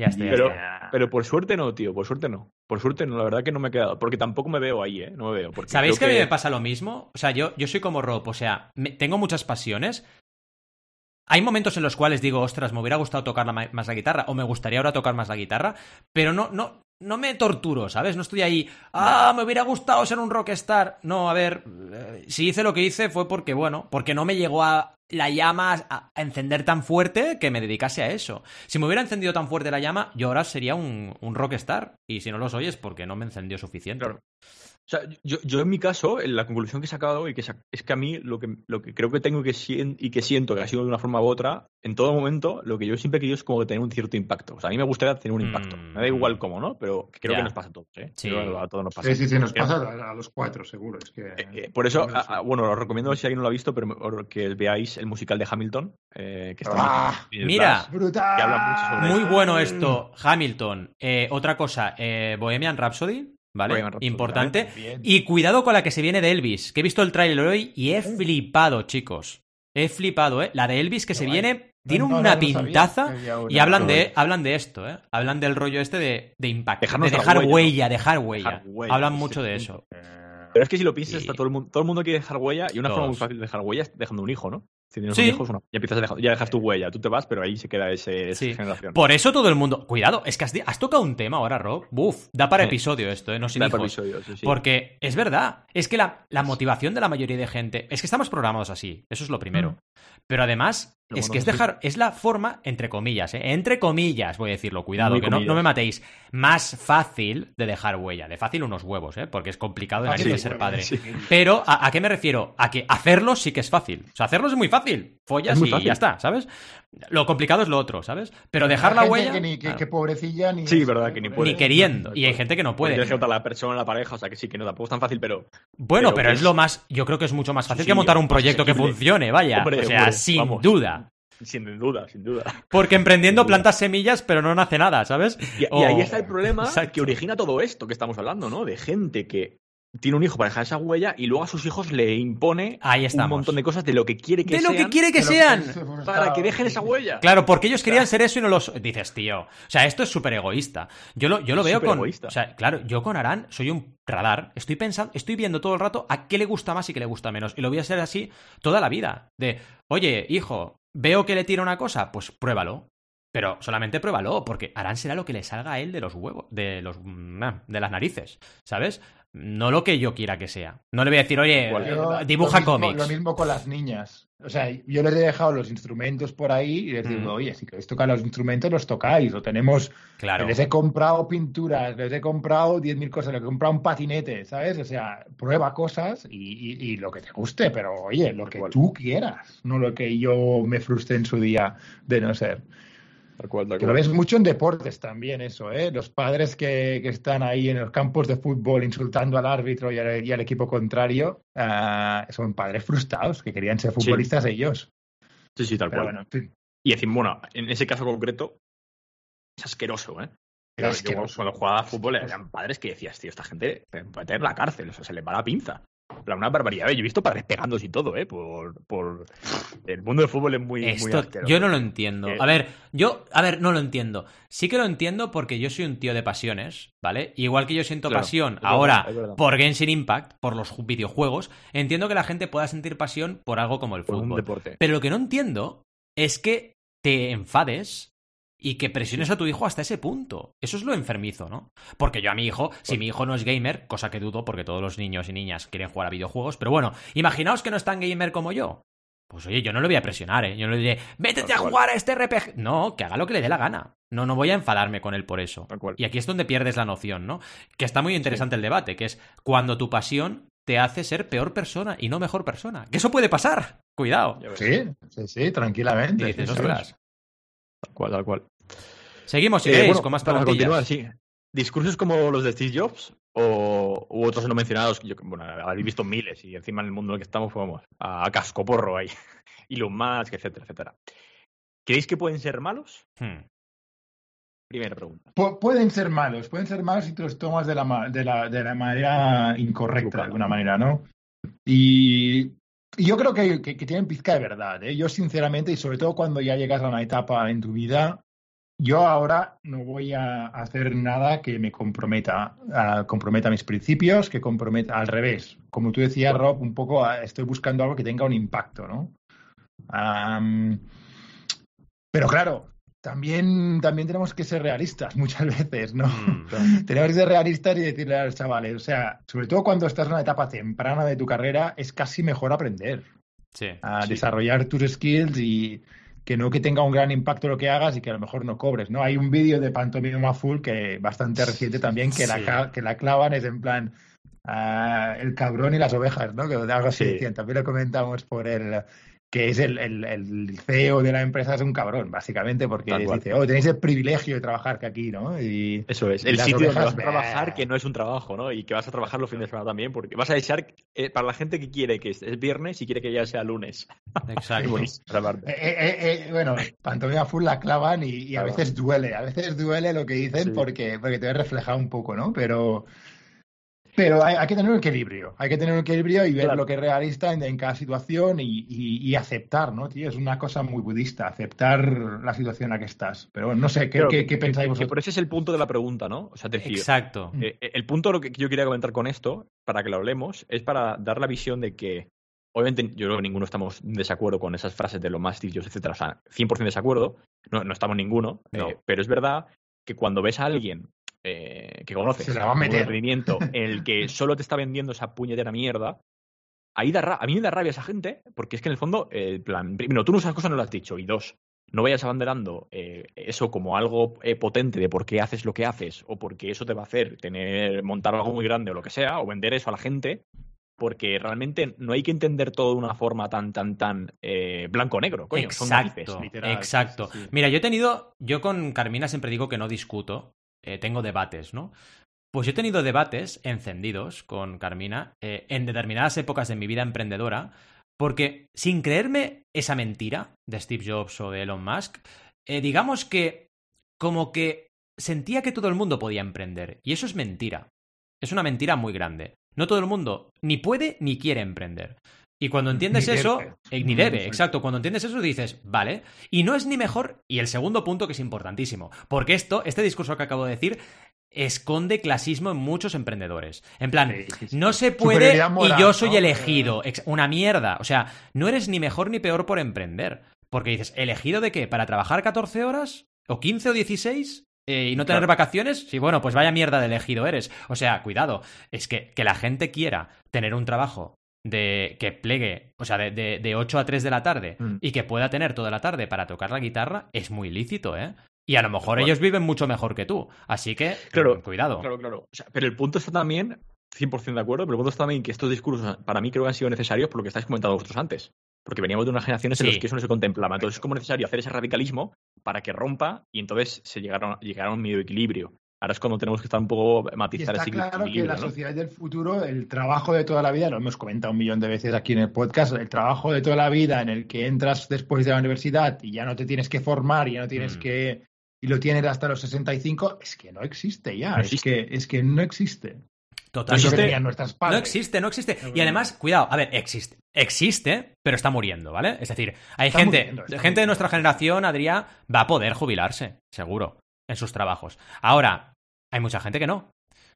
Ya estoy, pero, pero por suerte no, tío, por suerte no. Por suerte no, la verdad que no me he quedado. Porque tampoco me veo ahí, ¿eh? No me veo. ¿Sabéis que, a mí me pasa lo mismo? O sea, yo, yo soy como Rob, o sea, tengo muchas pasiones, hay momentos en los cuales digo, ostras, me hubiera gustado tocar más la guitarra, o me gustaría ahora tocar más la guitarra, pero no, no, no me torturo, ¿sabes? No estoy ahí, ah, me hubiera gustado ser un rockstar. No, a ver, eh, si hice lo que hice fue porque, bueno, porque no me llegó a la llama a, encender tan fuerte que me dedicase a eso. Si me hubiera encendido tan fuerte la llama, yo ahora sería un, un rockstar. Y si no lo soy es porque no me encendió suficiente. O sea, yo, yo en mi caso, la conclusión que he sacado y que es que a mí lo que, lo que creo que tengo y que, y que siento que ha sido de una forma u otra, en todo momento, lo que yo siempre he querido es como tener un cierto impacto. O sea, a mí me gustaría tener un impacto. Me da igual mm. cómo, ¿no? Pero creo que nos pasa a todos, ¿eh? Sí. a todos nos pasa. Sí, sí, sí, nos pasa a, los cuatro, seguro. Es que, eh, eh, por eso, bueno, os recomiendo, si alguien no lo ha visto, pero que veáis el musical de Hamilton, eh, que está ah, Mira, brutal. muy bueno esto, Hamilton. otra cosa, Bohemian Rhapsody. ¿Vale? Importante. Y cuidado con la que se viene de Elvis, que he visto el trailer hoy y he flipado, chicos. He flipado, ¿eh? La de Elvis que se viene tiene una pintaza y hablan de, hablan de esto, ¿eh? Hablan del rollo este de, de impacto, de dejar huella, dejar huella. Hablan mucho de eso. Pero es que si lo piensas, está todo el mundo, todo el mundo quiere dejar huella y una forma muy fácil de dejar huella es dejando un hijo, ¿no? Si tienes sí. hijos, ya empiezas a dejar, ya dejas tu huella, tú te vas, pero ahí se queda ese, esa generación. Por eso todo el mundo. Cuidado, es que has, tocado un tema ahora, Rob. Buf, da para episodio esto, ¿eh? No sin da Para episodio, sí, sí. Porque es verdad, es que la, la, motivación de la mayoría de gente. Es que estamos programados así, eso es lo primero. Mm. Pero además, es que es dejar, es la forma, entre comillas, ¿eh? entre comillas, voy a decirlo, cuidado, que no, me matéis, más fácil de dejar huella. De fácil unos huevos, ¿eh? porque es complicado de ah, ser padre. Pero, ¿a, qué me refiero? A que hacerlo sí que es fácil. O sea, hacerlo es muy fácil. Follas y ya está, ¿sabes? Lo complicado es lo otro, ¿sabes? Pero dejar la huella. Que, ni, que, pobrecilla ni. Sí, verdad, que ni puede. Ni queriendo. Y hay gente que no puede. Tienes que la persona, la pareja, o sea que sí, que no tampoco es tan fácil, pero. Bueno, pero, es... lo más. Yo creo que es mucho más fácil que montar un proyecto que funcione, vaya. o sea, sin duda. Sin duda, sin duda. Porque emprendiendo plantas semillas, pero no nace nada, ¿sabes? Y, ahí está el problema que origina todo esto que estamos hablando, ¿no? De gente que tiene un hijo para dejar esa huella y luego a sus hijos le impone un montón de cosas de lo que quiere que sean. De lo que quiere que sean. para que dejen esa huella. Claro, porque ellos querían ser eso y no los. Dices, tío. O sea, esto es súper egoísta. Yo lo, yo lo veo con. Egoísta. O sea, claro, yo con Arán soy un radar. Estoy pensando, estoy viendo todo el rato a qué le gusta más y qué le gusta menos. Y lo voy a hacer así toda la vida. De, oye, hijo, ¿Veo que le tira una cosa? Pues pruébalo. Pero solamente pruébalo, porque Arán será lo que le salga a él de los huevos, de los mm, de las narices, ¿sabes? No lo que yo quiera que sea. No le voy a decir, oye, dibuja cómics. Lo mismo con las niñas. O sea, yo les he dejado los instrumentos por ahí y les digo, mm. oye, si queréis tocar los instrumentos, los tocáis. Lo tenemos. Claro. Les he comprado pinturas, les he comprado 10.000 cosas, les he comprado un patinete, ¿sabes? O sea, prueba cosas y, lo que te guste, pero oye, lo que tú quieras, no lo que yo me frustre en su día de no ser. Que lo ves mucho en deportes también eso, ¿eh? Los padres que, están ahí en los campos de fútbol insultando al árbitro y al, equipo contrario ah, son padres frustrados que querían ser futbolistas ellos. Sí, sí, tal cual. Y encima, bueno, en ese caso concreto es asqueroso, ¿eh? cuando jugaba a fútbol eran padres que decías, tío, esta gente puede tener la cárcel, o sea, se le va la pinza una barbaridad. Yo he visto padres pegándose y todo, ¿eh? Por, por... El mundo del fútbol es muy, Esto, Yo no lo entiendo. A ver, yo, a ver, no lo entiendo. Sí que lo entiendo porque yo soy un tío de pasiones, ¿vale? Igual que yo siento pasión ahora por Genshin Impact, por los videojuegos, entiendo que la gente pueda sentir pasión por algo como el fútbol. Pero lo que no entiendo es que te enfades y que presiones a tu hijo hasta ese punto. Eso es lo enfermizo, ¿no? Porque yo a mi hijo, si mi hijo no es gamer, cosa que dudo porque todos los niños y niñas quieren jugar a videojuegos, pero bueno, imaginaos que no es tan gamer como yo. Pues oye, yo no le voy a presionar, ¿eh? Yo no le diré, métete a jugar a este RPG. No, que haga lo que le dé la gana. No, no voy a enfadarme con él por eso. Y aquí es donde pierdes la noción, ¿no? Que está muy interesante el debate, que es cuando tu pasión te hace ser peor persona y no mejor persona. Que eso puede pasar. Cuidado. Sí, sí, sí, tranquilamente. Tal cual, tal cual. Seguimos, si eh, con más preguntas. sí. Discursos como los de Steve Jobs o u otros no mencionados, yo, bueno, habéis visto miles y encima en el mundo en el que estamos, pues vamos, a, cascoporro ahí. Elon Musk, etcétera, etcétera. ¿Creéis que pueden ser malos? Hmm. Primera pregunta. pueden ser malos, pueden ser malos si te los tomas de la, de la, de la manera incorrecta, de alguna manera, ¿no? Y yo creo que, que, tienen pizca de verdad. ¿eh? Yo, sinceramente, y sobre todo cuando ya llegas a una etapa en tu vida yo ahora no voy a hacer nada que me comprometa, comprometa mis principios, que comprometa al revés. Como tú decías, Rob, un poco estoy buscando algo que tenga un impacto, ¿no? pero claro, también, también tenemos que ser realistas muchas veces, ¿no? Mm, tenemos que ser realistas y decirle a los chavales, o sea, sobre todo cuando estás en una etapa temprana de tu carrera, es casi mejor aprender. a desarrollar tus skills y que no que tenga un gran impacto lo que hagas y que a lo mejor no cobres, ¿no? Hay un vídeo de Pantomima Full que bastante reciente también que, la, que la clavan es en plan uh, el cabrón y las ovejas, ¿no? Que algo así sí. También lo comentamos por el que es el, el, el, CEO de la empresa, es un cabrón, básicamente, porque dice, oh, tenéis el privilegio de trabajar que aquí, ¿no? Y, Eso es, el sitio donde vas a trabajar que no es un trabajo, ¿no? Y que vas a trabajar los fines de semana también, porque vas a desear, eh, para la gente que quiere que es viernes y quiere que ya sea lunes. Exacto. bueno, eh, eh, eh, bueno, Pantomima Full la clavan y, y a veces duele, a veces duele lo que dicen porque, porque te ves reflejado un poco, ¿no? Pero... Pero hay, hay, que tener un equilibrio, hay que tener un equilibrio y ver claro. lo que es realista en, en cada situación y, y, y, aceptar, ¿no, tío? Es una cosa muy budista, aceptar la situación en la que estás. Pero bueno, no sé, ¿qué, ¿qué, qué, pensáis vosotros? Pero ese es el punto de la pregunta, ¿no? O sea, te decir, Exacto. Eh, el punto lo que yo quería comentar con esto, para que lo hablemos, es para dar la visión de que, obviamente, yo creo que ninguno estamos en desacuerdo con esas frases de los más sitios, etcétera. O sea, 100% de desacuerdo, no, no estamos ninguno, no. Eh, pero es verdad que cuando ves a alguien eh, que conoces, Se la va a meter. en el que solo te está vendiendo esa puñetera mierda, ahí da ra a mí me da rabia esa gente, porque es que en el fondo, el eh, plan, primero, tú no esas cosas no las has dicho, y dos, no vayas abanderando eh, eso como algo eh, potente de por qué haces lo que haces, o porque eso te va a hacer tener, montar algo muy grande o lo que sea, o vender eso a la gente, porque realmente no hay que entender todo de una forma tan, tan, tan eh, blanco-negro, coño. Exacto, son literal, exacto. Sí, sí. Mira, yo he tenido, yo con Carmina siempre digo que no discuto, eh, tengo debates, ¿no? Pues yo he tenido debates encendidos con Carmina eh, en determinadas épocas de mi vida emprendedora, porque sin creerme esa mentira de Steve Jobs o de Elon Musk, eh, digamos que como que sentía que todo el mundo podía emprender. Y eso es mentira. Es una mentira muy grande. No todo el mundo ni puede ni quiere emprender. Y cuando entiendes ni eso, eh, ni debe, exacto, cuando entiendes eso dices, vale, y no es ni mejor, y el segundo punto que es importantísimo, porque esto, este discurso que acabo de decir, esconde clasismo en muchos emprendedores. En plan, no se puede moral, y yo soy ¿no? elegido, una mierda, o sea, no eres ni mejor ni peor por emprender, porque dices, ¿elegido de qué? ¿Para trabajar 14 horas? ¿O 15 o 16? Eh, y no tener claro. vacaciones, sí, bueno, pues vaya mierda de elegido eres. O sea, cuidado, es que, que la gente quiera tener un trabajo de que plegue, o sea, de, de, de 8 a 3 de la tarde mm. y que pueda tener toda la tarde para tocar la guitarra, es muy lícito, ¿eh? Y a lo mejor bueno. ellos viven mucho mejor que tú. Así que, claro, cuidado. Claro, claro. O sea, pero el punto está también, 100% de acuerdo, pero el punto está también que estos discursos para mí creo que han sido necesarios por lo que estáis comentando vosotros antes. Porque veníamos de unas generaciones sí. en las que eso no se contemplaba. Entonces es como necesario hacer ese radicalismo para que rompa y entonces se llegaron, llegaron a un medio equilibrio. Ahora es cuando tenemos que estar un poco matizar y está ese claro equilibrio. que la ¿no? sociedad del futuro, el trabajo de toda la vida, lo hemos comentado un millón de veces aquí en el podcast, el trabajo de toda la vida en el que entras después de la universidad y ya no te tienes que formar, y ya no tienes mm. que y lo tienes hasta los 65, es que no existe ya, no existe. Es, que, es que no existe. Totalmente. No, no existe, no existe. Y además, cuidado, a ver, existe. Existe, pero está muriendo, ¿vale? Es decir, hay está gente, muriendo, gente muriendo. de nuestra generación, Adrián, va a poder jubilarse, seguro, en sus trabajos. Ahora, hay mucha gente que no.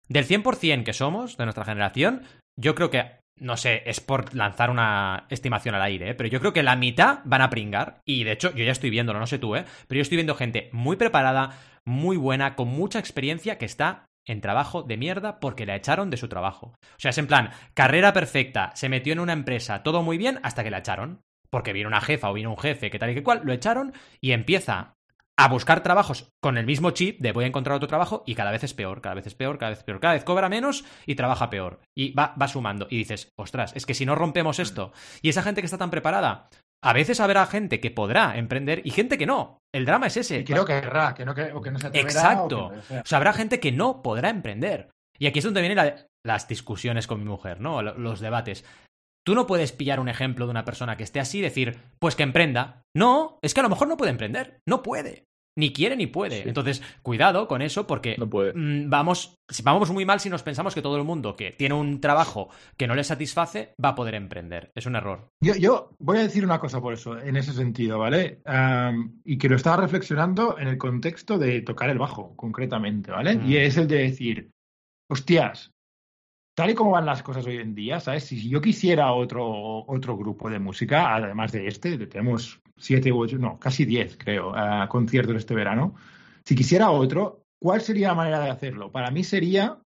Del 100% que somos, de nuestra generación, yo creo que, no sé, es por lanzar una estimación al aire, ¿eh? pero yo creo que la mitad van a pringar. Y de hecho, yo ya estoy viéndolo, no sé tú, ¿eh? pero yo estoy viendo gente muy preparada, muy buena, con mucha experiencia que está en trabajo de mierda porque la echaron de su trabajo. O sea, es en plan, carrera perfecta, se metió en una empresa, todo muy bien, hasta que la echaron. Porque vino una jefa o vino un jefe, que tal y que cual, lo echaron y empieza a buscar trabajos con el mismo chip de voy a encontrar otro trabajo y cada vez es peor, cada vez es peor, cada vez es peor, cada vez cobra menos y trabaja peor. Y va, va sumando. Y dices, ostras, es que si no rompemos esto, y esa gente que está tan preparada, a veces habrá gente que podrá emprender y gente que no. El drama es ese. Y que no querrá, que no, que, o que no se atreverá. Exacto. O, que, o, sea. o, sea, habrá gente que no podrá emprender. Y aquí es donde vienen la, las discusiones con mi mujer, ¿no? Los debates. Tú no puedes pillar un ejemplo de una persona que esté así y decir, pues que emprenda. No, es que a lo mejor no puede emprender. No puede. Ni quiere ni puede. Sí. Entonces, cuidado con eso porque no puede. Mmm, vamos, vamos muy mal si nos pensamos que todo el mundo que tiene un trabajo que no le satisface va a poder emprender. Es un error. Yo, yo voy a decir una cosa por eso, en ese sentido, ¿vale? Um, y que lo estaba reflexionando en el contexto de tocar el bajo, concretamente, ¿vale? Mm. Y es el de decir, hostias, tal y como van las cosas hoy en día, ¿sabes? Si yo quisiera otro, otro grupo de música, además de este, tenemos siete u ocho, no, casi diez, creo, uh, conciertos este verano. Si quisiera otro, ¿cuál sería la manera de hacerlo? Para mí sería,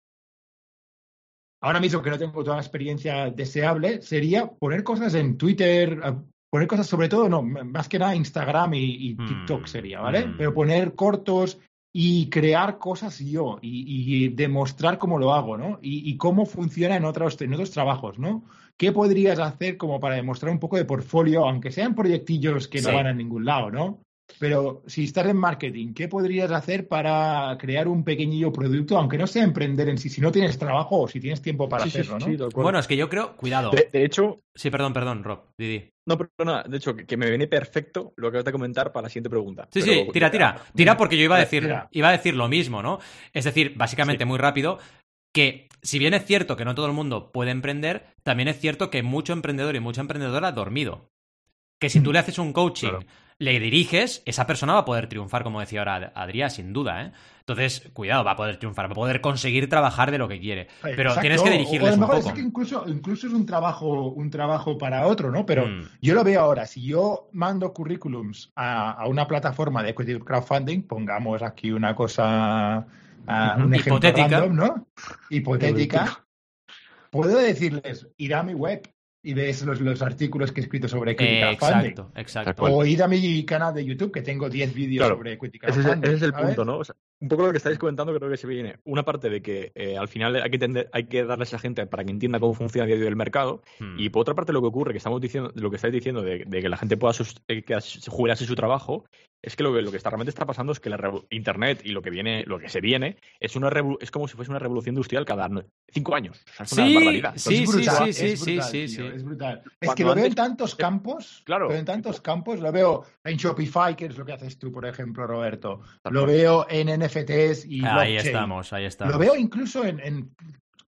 ahora mismo que no tengo toda la experiencia deseable, sería poner cosas en Twitter, uh, poner cosas, sobre todo, no, más que nada Instagram y, TikTok mm, sería, ¿vale? Mm. Pero poner cortos y crear cosas yo y, demostrar cómo lo hago, ¿no? Y, cómo funciona en otros, en otros trabajos, ¿no? ¿Qué podrías hacer como para demostrar un poco de portfolio, aunque sean proyectillos que no van a ningún lado, ¿no? Pero si estás en marketing, ¿qué podrías hacer para crear un pequeñillo producto, aunque no sea emprender en sí, si no tienes trabajo o si tienes tiempo para hacerlo, ¿no? bueno, es que yo creo, cuidado. De, hecho. Sí, perdón, perdón, Rob, Didi. No, pero nada, de hecho, que, me viene perfecto lo que vas a comentar para la siguiente pregunta. Sí, sí, tira, tira. Tira porque yo iba a decir, iba a decir lo mismo, ¿no? Es decir, básicamente muy rápido, que si bien es cierto que no todo el mundo puede emprender, también es cierto que mucho emprendedor y mucha emprendedora ha dormido. Que si tú le haces un coaching le diriges, esa persona va a poder triunfar, como decía ahora Adrián, sin duda. ¿eh? Entonces, cuidado, va a poder triunfar, va a poder conseguir trabajar de lo que quiere. Pero tienes que dirigirles un poco. Es que incluso, incluso es un trabajo, un trabajo para otro, ¿no? Pero mm. yo lo veo ahora. Si yo mando currículums a, una plataforma de equity crowdfunding, pongamos aquí una cosa, un hipotética, ¿no? Hipotética. Puedo decirles, ir a mi web, y ves los, los, artículos que he escrito sobre Critical exacto, Exacto, O ir a mi canal de YouTube, que tengo 10 vídeos sobre Critical ese, Ese es el punto, ¿no? Un poco lo que estáis comentando creo que se viene. Una parte de que eh, al final hay que, entender, hay que darle a esa gente para que entienda cómo funciona el día del mercado. Hmm. Y por otra parte, lo que ocurre, que estamos diciendo, lo que estáis diciendo de, que la gente pueda eh, que jubilarse su trabajo, es que lo que, lo que está, realmente está pasando es que la Internet y lo que viene, lo que se viene, es una es como si fuese una revolución industrial cada cinco años. es sí, una barbaridad. Sí, sí, sí, sí, sí, sí, Es brutal. es que lo veo en tantos campos. Claro. Lo veo en tantos campos. Lo veo en Shopify, que es lo que haces tú, por ejemplo, Roberto. Lo veo en NFTs y Ahí estamos, ahí estamos. Lo veo incluso en,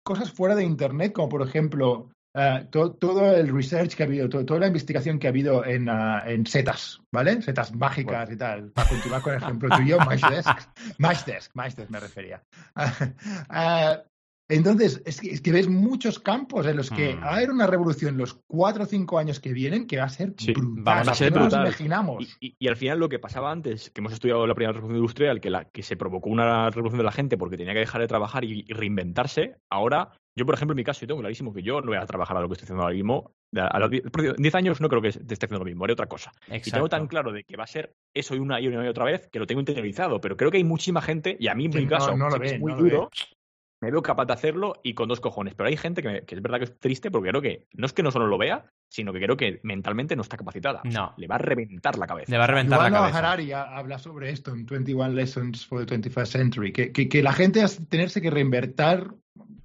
cosas fuera de Internet, como por ejemplo eh, todo el research que ha habido, toda la investigación que ha habido en, uh, en setas, ¿vale? Setas mágicas y tal. Para continuar con el ejemplo tuyo, Matchdesk. Matchdesk, Matchdesk me refería. Uh, entonces, es que, ves muchos campos en los que va a haber una revolución los cuatro o cinco años que vienen que va a ser brutal. a ser brutal. imaginamos. Y, al final lo que pasaba antes, que hemos estudiado la primera revolución industrial, que, la, que se provocó una revolución de la gente porque tenía que dejar de trabajar y, reinventarse, ahora, yo por ejemplo en mi caso, yo tengo clarísimo que yo no voy a trabajar a lo que estoy haciendo ahora mismo. A los 10 años no creo que esté haciendo lo mismo, haré otra cosa. Y tengo tan claro de que va a ser eso y una y una y otra vez que lo tengo interiorizado, pero creo que hay muchísima gente, y a mí en mi caso es muy duro, me veo capaz de hacerlo y con dos cojones. Pero hay gente que, es verdad que es triste porque creo que no es que no solo lo vea, sino que creo que mentalmente no está capacitada. No. le va a reventar la cabeza. Le va a reventar la cabeza. Harari habla sobre esto en 21 Lessons for the 21st Century, que, que, la gente hace tenerse que reinvertir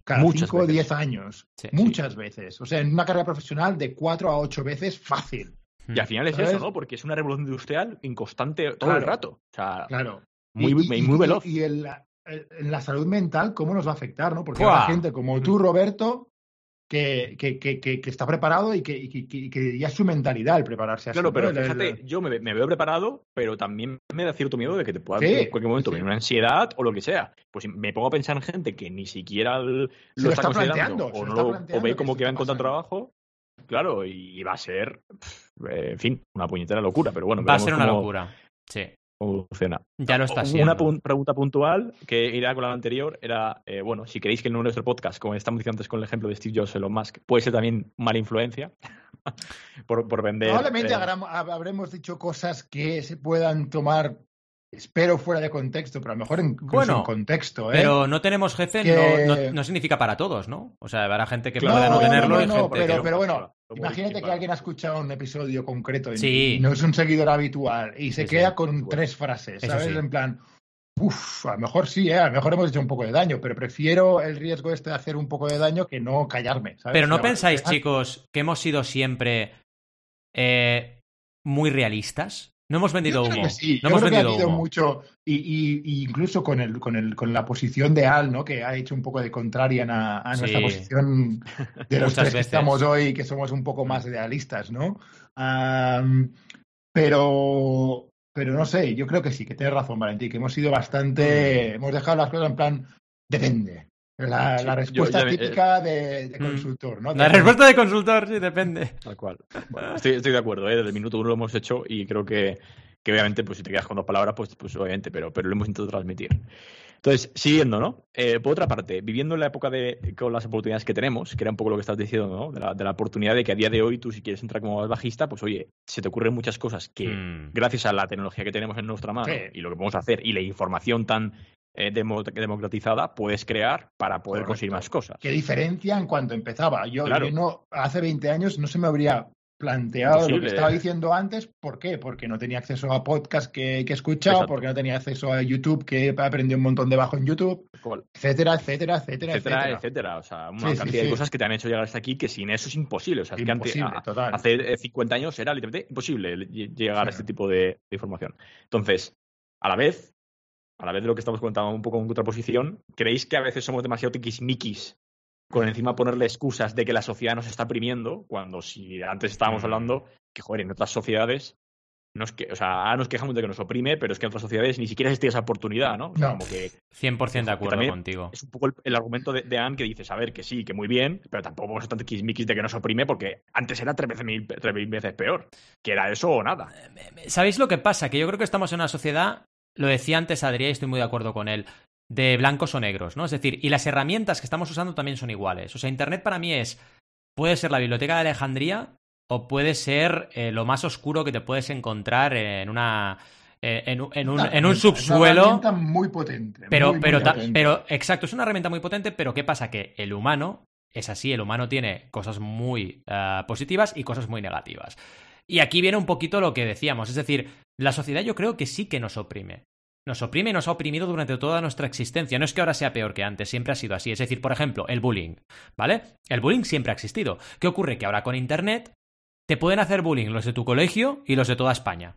cada 5 o 10 años. muchas veces. O sea, en una carrera profesional de 4 a 8 veces fácil. Y al final es eso, ¿no? Porque es una revolución industrial inconstante todo el rato. O sea, claro. Muy, muy veloz. Y el, en la salud mental, ¿cómo nos va a afectar? ¿no? Porque hay gente como tú, Roberto, que, que, que, que, está preparado y que, ya es su mentalidad el prepararse a Claro, pero fíjate, yo me, veo preparado, pero también me da cierto miedo de que te pueda en cualquier momento venir una ansiedad o lo que sea. Pues me pongo a pensar en gente que ni siquiera lo, está, considerando o, no, o ve como que va a encontrar trabajo. Claro, y va a ser, en fin, una puñetera locura, pero bueno. Va a ser una locura, sí funciona. Ya lo está haciendo. Una pregunta puntual que irá con la anterior era, eh, bueno, si queréis que en nuestro podcast, como estamos diciendo antes con el ejemplo de Steve Jobs Elon Musk, puede ser también mala influencia por, por, vender. Probablemente eh, habremos dicho cosas que se puedan tomar Espero fuera de contexto, pero a lo mejor en, bueno, contexto. ¿eh? Pero no tenemos jefe no, significa para todos, ¿no? O sea, habrá gente que pueda no tenerlo. No, pero, pero, bueno, imagínate que alguien ha escuchado un episodio concreto y no es un seguidor habitual y se queda con tres frases, ¿sabes? En plan, uff, a lo mejor sí, ¿eh? a lo mejor hemos hecho un poco de daño, pero prefiero el riesgo este de hacer un poco de daño que no callarme. ¿sabes? Pero no pensáis, chicos, que hemos sido siempre eh, muy realistas. No hemos vendido humo. No hemos vendido mucho, y, incluso con, el, con, el, con la posición de Al, ¿no? que ha hecho un poco de contraria a, nuestra posición de los tres que estamos hoy, que somos un poco más idealistas, ¿no? pero, pero no sé, yo creo que sí, que tienes razón, Valentín, que hemos sido bastante. Mm. Hemos dejado las cosas en plan. Depende. La, respuesta típica de, mm. consultor, ¿no? La respuesta de consultor, sí, depende. Tal cual. estoy, de acuerdo, ¿eh? desde el minuto uno lo hemos hecho y creo que, que obviamente, pues si te quedas con dos palabras, pues, pues obviamente, pero, pero lo hemos intentado transmitir. Entonces, siguiendo, ¿no? Eh, por otra parte, viviendo en la época de con las oportunidades que tenemos, que era un poco lo que estás diciendo, ¿no? De la, de la oportunidad de que a día de hoy tú, si quieres entrar como bajista, pues oye, se te ocurren muchas cosas que, mm. gracias a la tecnología que tenemos en nuestra mano y lo que podemos hacer y la información tan eh, democratizada puedes crear para poder conseguir más cosas. ¿Qué diferencia en cuanto empezaba? Yo, yo, no, hace 20 años no se me habría planteado lo que estaba diciendo antes. ¿Por qué? Porque no tenía acceso a podcast que, que he escuchado, porque no tenía acceso a YouTube, que he aprendido un montón de bajo en YouTube, etcétera, etcétera, etcétera, etcétera, etcétera. O sea, una cantidad de cosas que te han hecho llegar hasta aquí que sin eso es imposible. O sea, es que antes, hace 50 años era literalmente imposible llegar a este tipo de, información. Entonces, a la vez, a la vez de lo que estamos contando un poco en contraposición, ¿creéis que a veces somos demasiado tiquismiquis con encima ponerle excusas de que la sociedad nos está oprimiendo, cuando si antes estábamos mm. hablando que, joder, en otras sociedades, nos que, o sea, ahora nos quejamos de que nos oprime, pero es que en otras sociedades ni siquiera existe esa oportunidad, ¿no? no. Como que, 100% de acuerdo contigo. Es un poco el, argumento de, de, Anne que dice, a ver, que sí, que muy bien, pero tampoco vamos a tanto quismiquis de que nos oprime porque antes era tres veces, mil, tres mil veces peor, que era eso o nada. Eh, ¿Sabéis lo que pasa? Que yo creo que estamos en una sociedad, lo decía antes Adrián y estoy muy de acuerdo con él, de blancos o negros, ¿no? Es decir, y las herramientas que estamos usando también son iguales. O sea, Internet para mí es, puede ser la biblioteca de Alejandría o puede ser eh, lo más oscuro que te puedes encontrar en una... Eh, en, un, en, un, subsuelo. Es una herramienta muy potente. Pero, pero, pero, exacto, es una herramienta muy potente, pero ¿qué pasa? Que el humano es así, el humano tiene cosas muy eh, positivas y cosas muy negativas. Y aquí viene un poquito lo que decíamos, es decir, la sociedad yo creo que sí que nos oprime nos oprime y nos ha oprimido durante toda nuestra existencia. No es que ahora sea peor que antes, siempre ha sido así. Es decir, por ejemplo, el bullying, ¿vale? El bullying siempre ha existido. ¿Qué ocurre? Que ahora con Internet te pueden hacer bullying los de tu colegio y los de toda España.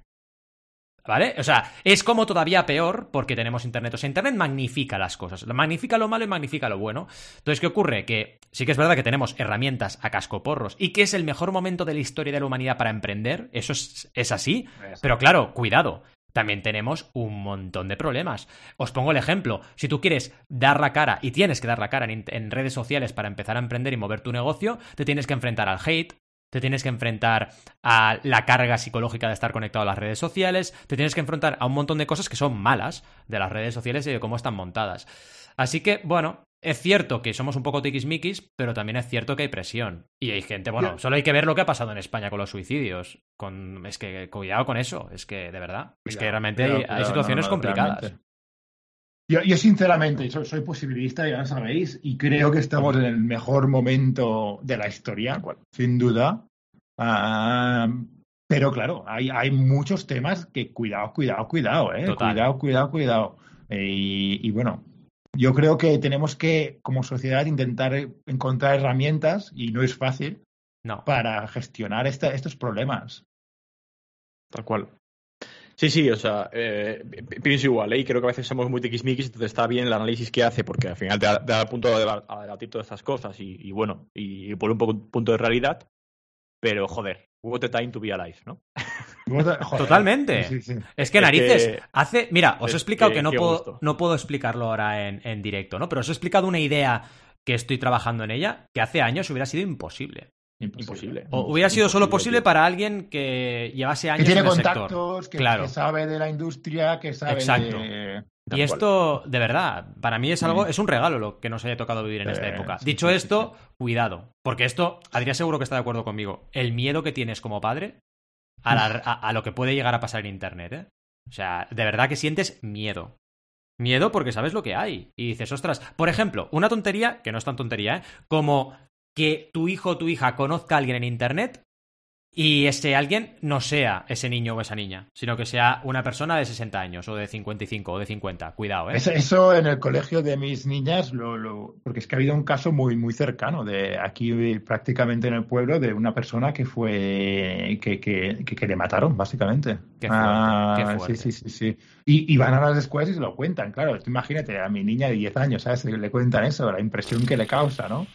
¿Vale? O sea, es como todavía peor porque tenemos Internet. O sea, Internet magnifica las cosas. Magnifica lo malo y magnifica lo bueno. Entonces, ¿qué ocurre? Que sí que es verdad que tenemos herramientas a cascoporros y que es el mejor momento de la historia de la humanidad para emprender. Eso es, es así. Pero claro, cuidado también tenemos un montón de problemas. Os pongo el ejemplo. Si tú quieres dar la cara y tienes que dar la cara en, redes sociales para empezar a emprender y mover tu negocio, te tienes que enfrentar al hate, te tienes que enfrentar a la carga psicológica de estar conectado a las redes sociales, te tienes que enfrentar a un montón de cosas que son malas de las redes sociales y de cómo están montadas. Así que, bueno, es cierto que somos un poco tiquismiquis, pero también es cierto que hay presión. Y hay gente, bueno, solo hay que ver lo que ha pasado en España con los suicidios. Con, es que cuidado con eso, es que de verdad, es que realmente hay, situaciones complicadas. Yo, yo, sinceramente soy, posibilista, ya sabéis, y creo que estamos en el mejor momento de la historia, sin duda. Ah, pero claro, hay, hay muchos temas que cuidado, cuidado, cuidado, ¿eh? Cuidado, cuidado, cuidado. y, bueno, yo creo que tenemos que, como sociedad, intentar encontrar herramientas, y no es fácil, no. para gestionar estos problemas. Tal cual. Sí, sí, o sea, eh, pienso igual, ¿eh? y creo que a veces somos muy tiquismiquis, entonces está bien el análisis que hace, porque al final te da, el punto de debatir todas estas cosas y, y bueno, y, y por un poco punto de realidad, pero joder, what the time to be alive, ¿no? Totalmente. Es que narices, hace. Mira, os he explicado que, no, puedo, no puedo explicarlo ahora en, directo, ¿no? Pero os he explicado una idea que estoy trabajando en ella que hace años hubiera sido imposible. Imposible. O hubiera sido solo posible para alguien que llevase años que tiene en el contactos, Que, claro. que, sabe de la industria, que sabe Exacto. Y esto, de verdad, para mí es algo, es un regalo lo que nos haya tocado vivir en esta época. Dicho esto, cuidado, porque esto, Adrián seguro que está de acuerdo conmigo. El miedo que tienes como padre a, lo que puede llegar a pasar en Internet, ¿eh? O sea, de verdad que sientes miedo. Miedo porque sabes lo que hay. Y dices, ostras, por ejemplo, una tontería, que no es tan tontería, ¿eh? Como que tu hijo o tu hija conozca a alguien en Internet y ese alguien no sea ese niño o esa niña, sino que sea una persona de 60 años o de 55 o de 50. Cuidado, ¿eh? Eso, en el colegio de mis niñas, lo, porque es que ha habido un caso muy, muy cercano de aquí prácticamente en el pueblo de una persona que fue que, que, que, le mataron, básicamente. Qué fuerte, ah, Sí, sí, sí, sí. Y, y, van a las escuelas y se lo cuentan, claro. imagínate a mi niña de 10 años, ¿sabes? Le cuentan eso, la impresión que le causa, ¿no?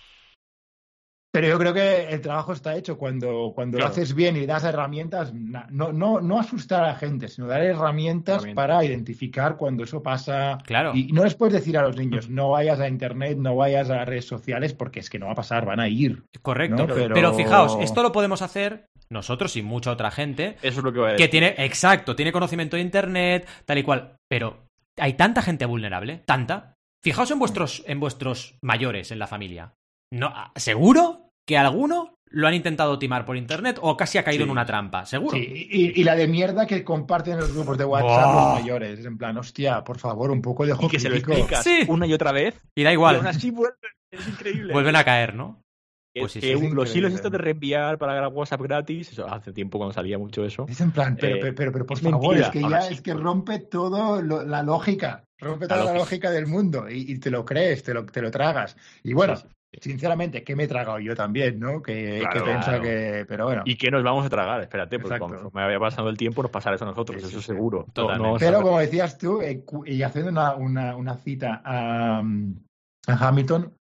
Pero yo creo que el trabajo está hecho cuando, cuando lo haces bien y das herramientas, no, no, no asustar a la gente, sino dar herramientas para identificar cuando eso pasa. Claro. Y no les puedes decir a los niños, no vayas a Internet, no vayas a redes sociales, porque es que no va a pasar, van a ir. Correcto. Pero... fijaos, esto lo podemos hacer nosotros y mucha otra gente. Eso es lo que voy a decir. Que tiene, exacto, tiene conocimiento de internet, tal y cual. Pero hay tanta gente vulnerable, tanta. Fijaos en vuestros, en vuestros mayores en la familia. No, seguro que alguno lo han intentado timar por internet o casi ha caído en una trampa, seguro. Sí, y, la de mierda que comparten los grupos de WhatsApp los mayores. En plan, hostia, por favor, un poco de ojo. Y que se lo explicas una y otra vez. Y da igual. Y así vuelven. Es increíble. Vuelven a caer, ¿no? Pues sí, los hilos estos de reenviar para WhatsApp gratis, eso hace tiempo cuando salía mucho eso. Es en plan, pero, eh, pero, pero, por favor, es que ya es que rompe todo la lógica, rompe toda la, lógica. del mundo y, te lo crees, te lo, te lo tragas. Y bueno, sinceramente, ¿qué me he tragado yo también, no? Que, que que. Pero bueno. ¿Y qué nos vamos a tragar? Espérate, porque cuando me había pasado el tiempo nos pasará eso a nosotros, eso seguro. pero como decías tú, eh, y haciendo una, una, una cita a, a Hamilton,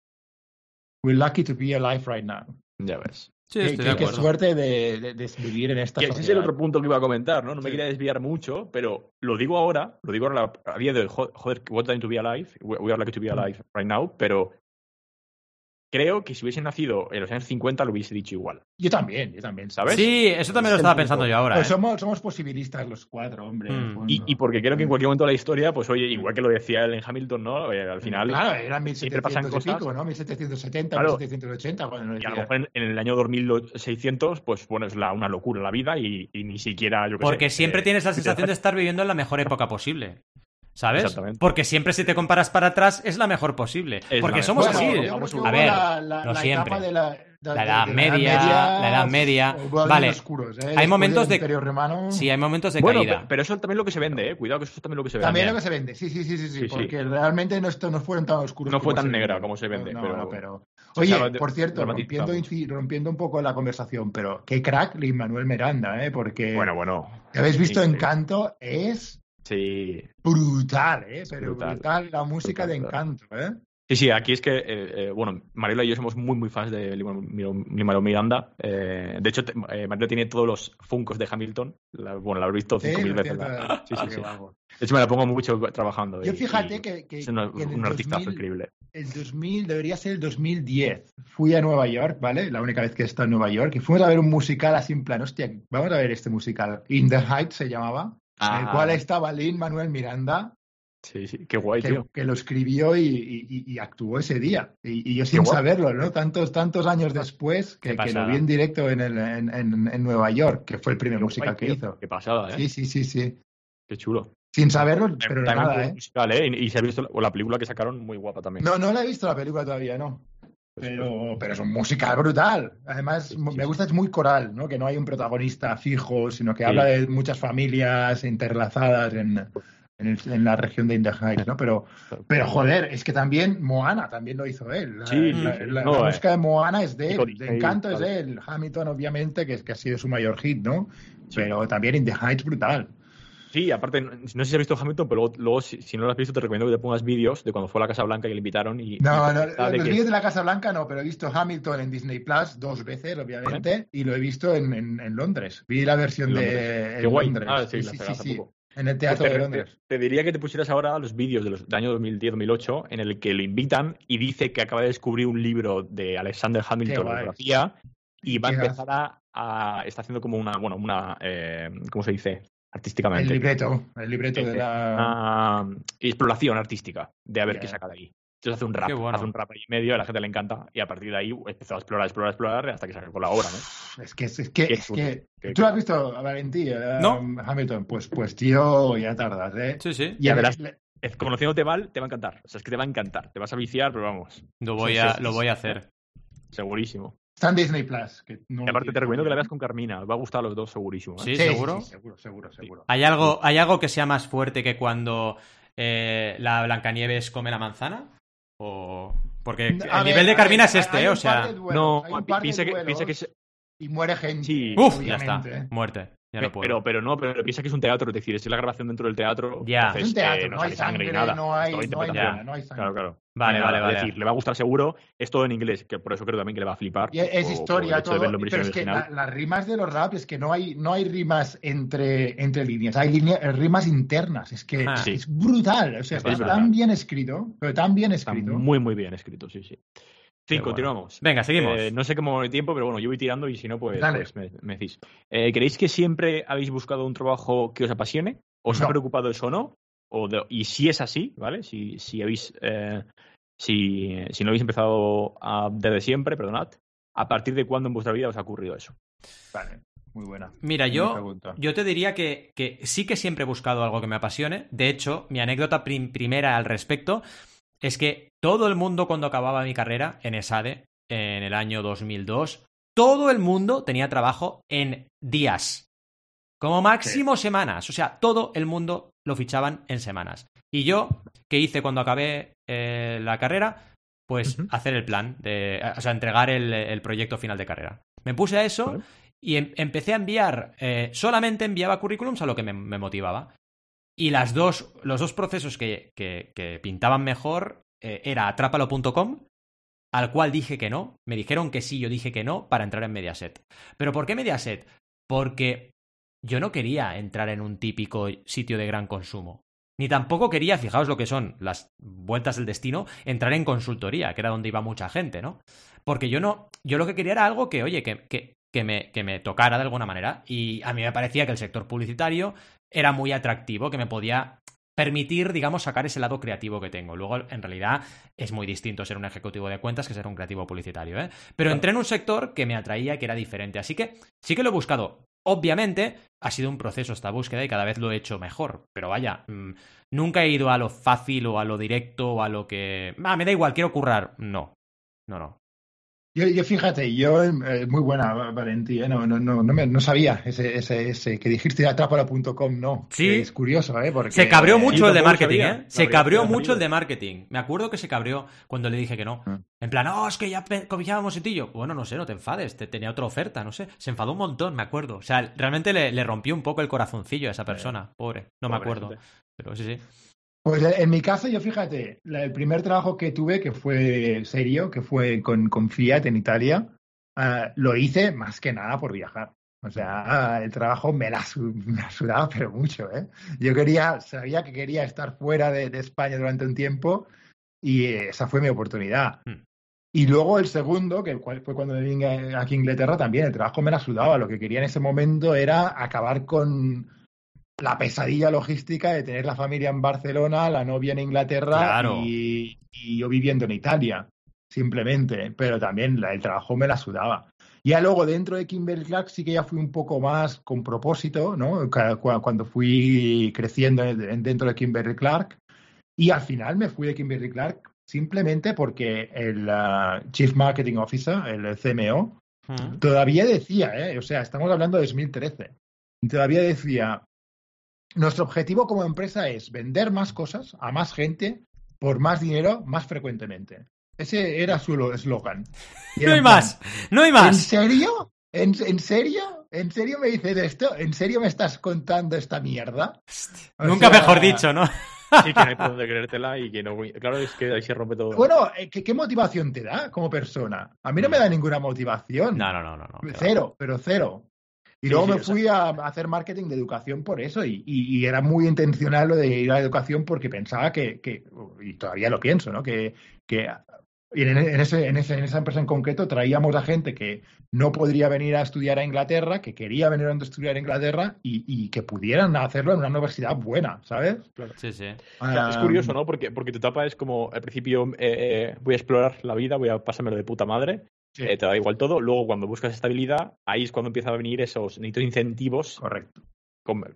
we're lucky to be alive right now. Ya ves. Sí, qué, qué, suerte de, de, vivir en esta que Ese es el otro punto que iba a comentar, ¿no? No me quería desviar mucho, pero lo digo ahora, lo digo ahora a día de joder, what time to be alive, we are lucky to be alive right now, pero creo que si hubiese nacido en los años 50 lo hubiese dicho igual. Yo también, yo también, ¿sabes? Sí, eso también lo estaba pensando yo ahora. Pues ¿eh? somos, somos posibilistas los cuatro, hombre. Mm. Y, porque creo que en cualquier momento de la historia, pues oye, igual que lo decía él en Hamilton, ¿no? Eh, al final. Claro, eran 1700 y pico, ¿no? 1770, 1780. Cuando y a lo mejor en, el año 2600, pues bueno, es la, una locura la vida y, ni siquiera. Yo porque siempre eh, tienes la sensación de estar viviendo en la mejor época posible. ¿Sabes? Porque siempre si te comparas para atrás es la mejor posible. Porque somos así. a ver, no siempre. La, edad media, la edad media. Vale. ¿eh? Hay momentos de. Sí, hay momentos de caída. Pero eso es también lo que se vende, ¿eh? Cuidado que eso es también lo que se vende. También lo que se vende, sí, sí, sí, sí. sí, porque realmente no, esto no fueron tan oscuros. No fue tan negra como se vende. pero... Oye, por cierto, rompiendo, rompiendo, un poco la conversación, pero qué crack Lin Manuel Miranda, ¿eh? Porque. Bueno, bueno. ¿Habéis visto Encanto? Es Sí. Brutal, ¿eh? Pero brutal, la música de encanto, ¿eh? Sí, sí, aquí es que, eh, eh, bueno, Mariola y yo somos muy, muy fans de Lima Miranda. Eh, de hecho, eh, Mariola tiene todos los funcos de Hamilton. bueno, la he visto cinco mil veces. Sí, sí, sí. De hecho, me la pongo mucho trabajando. Yo fíjate que, Es un artistazo increíble. El 2000 debería ser el 2010. Fui a Nueva York, ¿vale? La única vez que he estado en Nueva York. Y fuimos a ver un musical así en plan, hostia, vamos a ver este musical. In the Heights se llamaba en el cual estaba Lin Manuel Miranda. Sí, sí, qué guay, que, tío. Que lo escribió y, actuó ese día. Y, yo sin saberlo, ¿no? Tantos, tantos años después que, lo vi en directo en, el, en, Nueva York, que fue el primer musical que hizo. Qué pasada, ¿eh? Sí, sí, sí, sí. Qué chulo. Sin saberlo, pero nada, ¿eh? Musical, ¿eh? Y, se ha visto la película que sacaron muy guapa también. No, no la he visto la película todavía, no. Pues pero, pero es un musical brutal. Además, me gusta, es muy coral, ¿no? Que no hay un protagonista fijo, sino que habla de muchas familias interlazadas en, en, la región de Heights, ¿no? Pero, pero joder, es que también Moana también lo hizo él. La, música de Moana es de él, de Encanto es de él. Hamilton, obviamente, que, que ha sido su mayor hit, ¿no? Pero también In the Heights brutal. Sí, aparte, no sé si has visto Hamilton, pero luego, si, no lo has visto, te recomiendo que te pongas vídeos de cuando fue a la Casa Blanca y le invitaron. Y, no, no, los vídeos de la Casa Blanca no, pero he visto Hamilton en Disney Plus dos veces, obviamente, y lo he visto en, en, Londres. Vi la versión de en Londres. Ah, sí, sí, sí, En el Teatro pues de Londres. Te, diría que te pusieras ahora los vídeos de los, del año 2010-2008 en el que lo invitan y dice que acaba de descubrir un libro de Alexander Hamilton, biografía, y va a empezar a, Está haciendo como una. Bueno, una. Eh, ¿Cómo se dice? Artísticamente. El libreto, el libreto de la... exploración artística, de a ver qué saca de ahí. Entonces hace un rap, hace un rap ahí medio, a la gente le encanta, y a partir de ahí empezó a explorar, explorar, explorar, hasta que sacó la obra, ¿no? Es que, es que, es que... ¿Tú lo has visto, Valentí, eh, ¿No? Hamilton? Pues, pues tío, ya tardas, ¿eh? Sí, sí. Y verás, conociéndote Val, te va a encantar. O sea, es que te va a encantar. Te vas a viciar, pero vamos. Lo voy, a, lo voy a hacer. Segurísimo. Está en Disney Plus. Que y aparte te recomiendo que la veas con Carmina. Va a gustar a los dos segurísimo. ¿eh? ¿Sí? ¿Seguro? seguro, seguro, seguro. ¿Hay algo, ¿Hay algo que sea más fuerte que cuando eh, la Blancanieves come la manzana? O... Porque el nivel de Carmina es este, ¿eh? O sea... no, piensa que, que, y muere gente. Sí, Uf, ya está. Muerte. Pero, pero no, pero piensa que es un teatro, es decir, es la grabación dentro del teatro. Ya. es un teatro, no, hay sangre, nada. No hay, no hay, no hay sangre. Claro, claro. Vale, vale, vale. Es decir, le va a gustar seguro. Es todo en inglés, que por eso creo también que le va a flipar. es historia, todo. pero es que las rimas de los rap es que no hay, no hay rimas entre, entre líneas, hay rimas internas. Es que ah. es brutal. O sea, está tan bien escrito, pero tan bien escrito. muy, muy bien escrito, sí, sí. Sí, continuamos. Venga, seguimos. Eh, no sé cómo el tiempo, pero bueno, yo voy tirando y si no, pues, pues me, decís. Eh, ¿Creéis que siempre habéis buscado un trabajo que os apasione? ¿Os ha preocupado eso o no? O y si es así, ¿vale? Si, si habéis. Eh, si, si no habéis empezado desde siempre, perdonad, ¿a partir de cuándo en vuestra vida os ha ocurrido eso? Vale. Muy buena. Mira, yo, yo te diría que, que, sí que siempre he buscado algo que me apasione. De hecho, mi anécdota primera al respecto es que todo el mundo cuando acababa mi carrera en ESADE, en el año 2002, todo el mundo tenía trabajo en días. Como máximo semanas. O sea, todo el mundo lo fichaban en semanas. Y yo, ¿qué hice cuando acabé eh, la carrera? Pues hacer el plan, de, o sea, entregar el, proyecto final de carrera. Me puse a eso y em, empecé a enviar, eh, solamente enviaba currículums a lo que me, motivaba. Y las dos, los dos procesos que, que, pintaban mejor eh, era atrápalo.com, al cual dije que no. Me dijeron que sí, yo dije que no para entrar en Mediaset. ¿Pero por qué Mediaset? Porque yo no quería entrar en un típico sitio de gran consumo. Ni tampoco quería, fijaos lo que son las vueltas del destino, entrar en consultoría, que era donde iba mucha gente, ¿no? Porque yo no, yo lo que quería era algo que, oye, que, que, que, me, que me tocara de alguna manera. Y a mí me parecía que el sector publicitario era muy atractivo, que me podía permitir, digamos, sacar ese lado creativo que tengo. Luego, en realidad, es muy distinto ser un ejecutivo de cuentas que ser un creativo publicitario, ¿eh? Pero entré en un sector que me atraía, que era diferente. Así que sí que lo he buscado. Obviamente, ha sido un proceso esta búsqueda y cada vez lo he hecho mejor. Pero vaya, mm, nunca he ido a lo fácil o a lo directo o a lo que... Ah, me da igual, quiero currar. No. No, no. Yo, yo, fíjate, yo, eh, muy buena, Valentí, ¿eh? no, no, no, no, no, sabía ese, ese, ese que dijiste atrápala.com, no. Sí. Es curioso, ¿eh? Porque, se cabreó mucho el de marketing, ¿eh? Se cabreó mucho el de marketing. Me acuerdo que se cabreó cuando le dije que no. Ah. En plan, oh, es que ya confiábamos en ti. Yo, bueno, no sé, no te enfades, te, tenía otra oferta, no sé. Se enfadó un montón, me acuerdo. O sea, realmente le, le rompió un poco el corazoncillo a esa persona, pobre. No me acuerdo. Pero sí, sí. Pues en mi caso, yo fíjate, el primer trabajo que tuve, que fue serio, que fue con, con Fiat en Italia, ah, lo hice más que nada por viajar. O sea, el trabajo me la, me sudaba, pero mucho, ¿eh? Yo quería, sabía que quería estar fuera de, España durante un tiempo y esa fue mi oportunidad. Hmm. Y luego el segundo, que fue cuando vine aquí a Inglaterra, también el trabajo me la sudaba. Lo que quería en ese momento era acabar con, la pesadilla logística de tener la familia en Barcelona, la novia en Inglaterra y, yo viviendo en Italia, simplemente. Pero también el trabajo me la sudaba. Ya luego dentro de Kimberly Clark sí que ya fui un poco más con propósito, ¿no? Cuando fui creciendo dentro de Kimberly Clark. Y al final me fui de Kimberly Clark simplemente porque el uh, Chief Marketing Officer, el CMO, todavía decía, ¿eh? o sea, estamos hablando de 2013, todavía decía, nuestro objetivo como empresa es vender más cosas a más gente por más dinero más frecuentemente. Ese era su eslogan. No hay más, no hay más. ¿En serio? ¿En, serio? ¿En serio me dices esto? ¿En serio me estás contando esta mierda? Nunca mejor dicho, ¿no? Sí, que no hay por dónde creértela y que no. Claro, es que ahí se rompe todo. Bueno, eh, ¿qué, motivación te da como persona? A mí no me da ninguna motivación. No, no, no, no. Cero, pero cero. Y luego me fui a hacer marketing de educación por eso y, era muy intencional lo de ir a la educación porque pensaba que, y todavía lo pienso, ¿no? Que, que en, ese, en, ese, en esa empresa en concreto traíamos a gente que no podría venir a estudiar a Inglaterra, que quería venir a estudiar a Inglaterra y, que pudieran hacerlo en una universidad buena, ¿sabes? Sí, sí. es curioso, ¿no? Porque, porque tu etapa es como, al principio eh, eh, voy a explorar la vida, voy a pasármelo de puta madre eh, te da igual todo. Luego, cuando buscas estabilidad, ahí es cuando empiezan a venir esos incentivos. Correcto.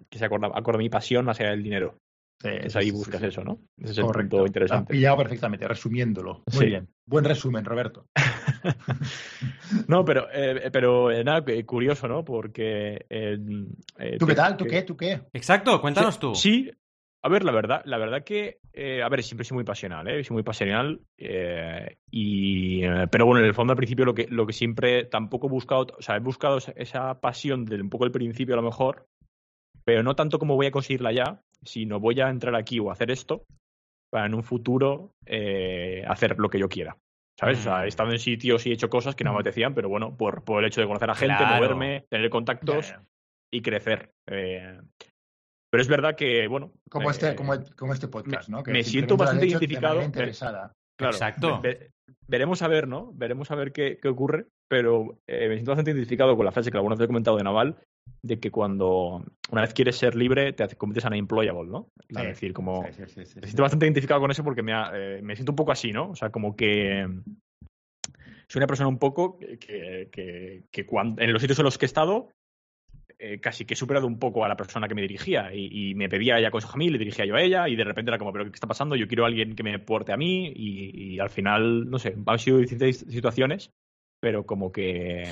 que se acorda, acorda mi pasión más allá del dinero. Sí, es ahí buscas eso, ¿no? Ese es el Correcto. interesante. Has pillado perfectamente, resumiéndolo. Muy bien. Buen resumen, Roberto. no, pero, eh, pero eh, nada, curioso, ¿no? Porque. ¿Tú qué tal? ¿Tú qué? ¿Tú qué? Exacto, cuéntanos tú. Sí, a ver, la verdad, la verdad que, eh, a ver, siempre soy muy pasional, ¿eh? Soy muy pasional. Eh, y, eh, pero bueno, en el fondo al principio lo que, lo que siempre tampoco he buscado, o sea, he buscado esa pasión desde un poco el principio a lo mejor, pero no tanto como voy a conseguirla ya, sino voy a entrar aquí o hacer esto para en un futuro hacer lo que yo quiera. ¿Sabes? O sea, he mm. estado en sitios y he hecho cosas que no me mm. apetecían, pero bueno, por, por el hecho de conocer a gente, moverme, tener contactos y crecer. Pero es verdad que, bueno. Como, este, como, este podcast, ¿no? me siento bastante identificado. Exacto. veremos a ver, ¿no? Veremos a ver qué, ocurre, pero eh, me siento bastante identificado con la frase que alguna vez he comentado de Naval, de que cuando una vez quieres ser libre te conviertes en unemployable, ¿no? Es decir, como... me siento bastante identificado con eso porque me, eh, me siento un poco así, ¿no? O sea, como que soy una persona un poco que, que, cuando, en los sitios en los que he estado eh, casi que he superado un poco a la persona que me dirigía y, me pedía ella cosas a mí, le dirigía yo a ella y de repente era como, pero ¿qué está pasando? Yo quiero a alguien que me porte a mí y, al final, no sé, han sido distintas situaciones, pero como que,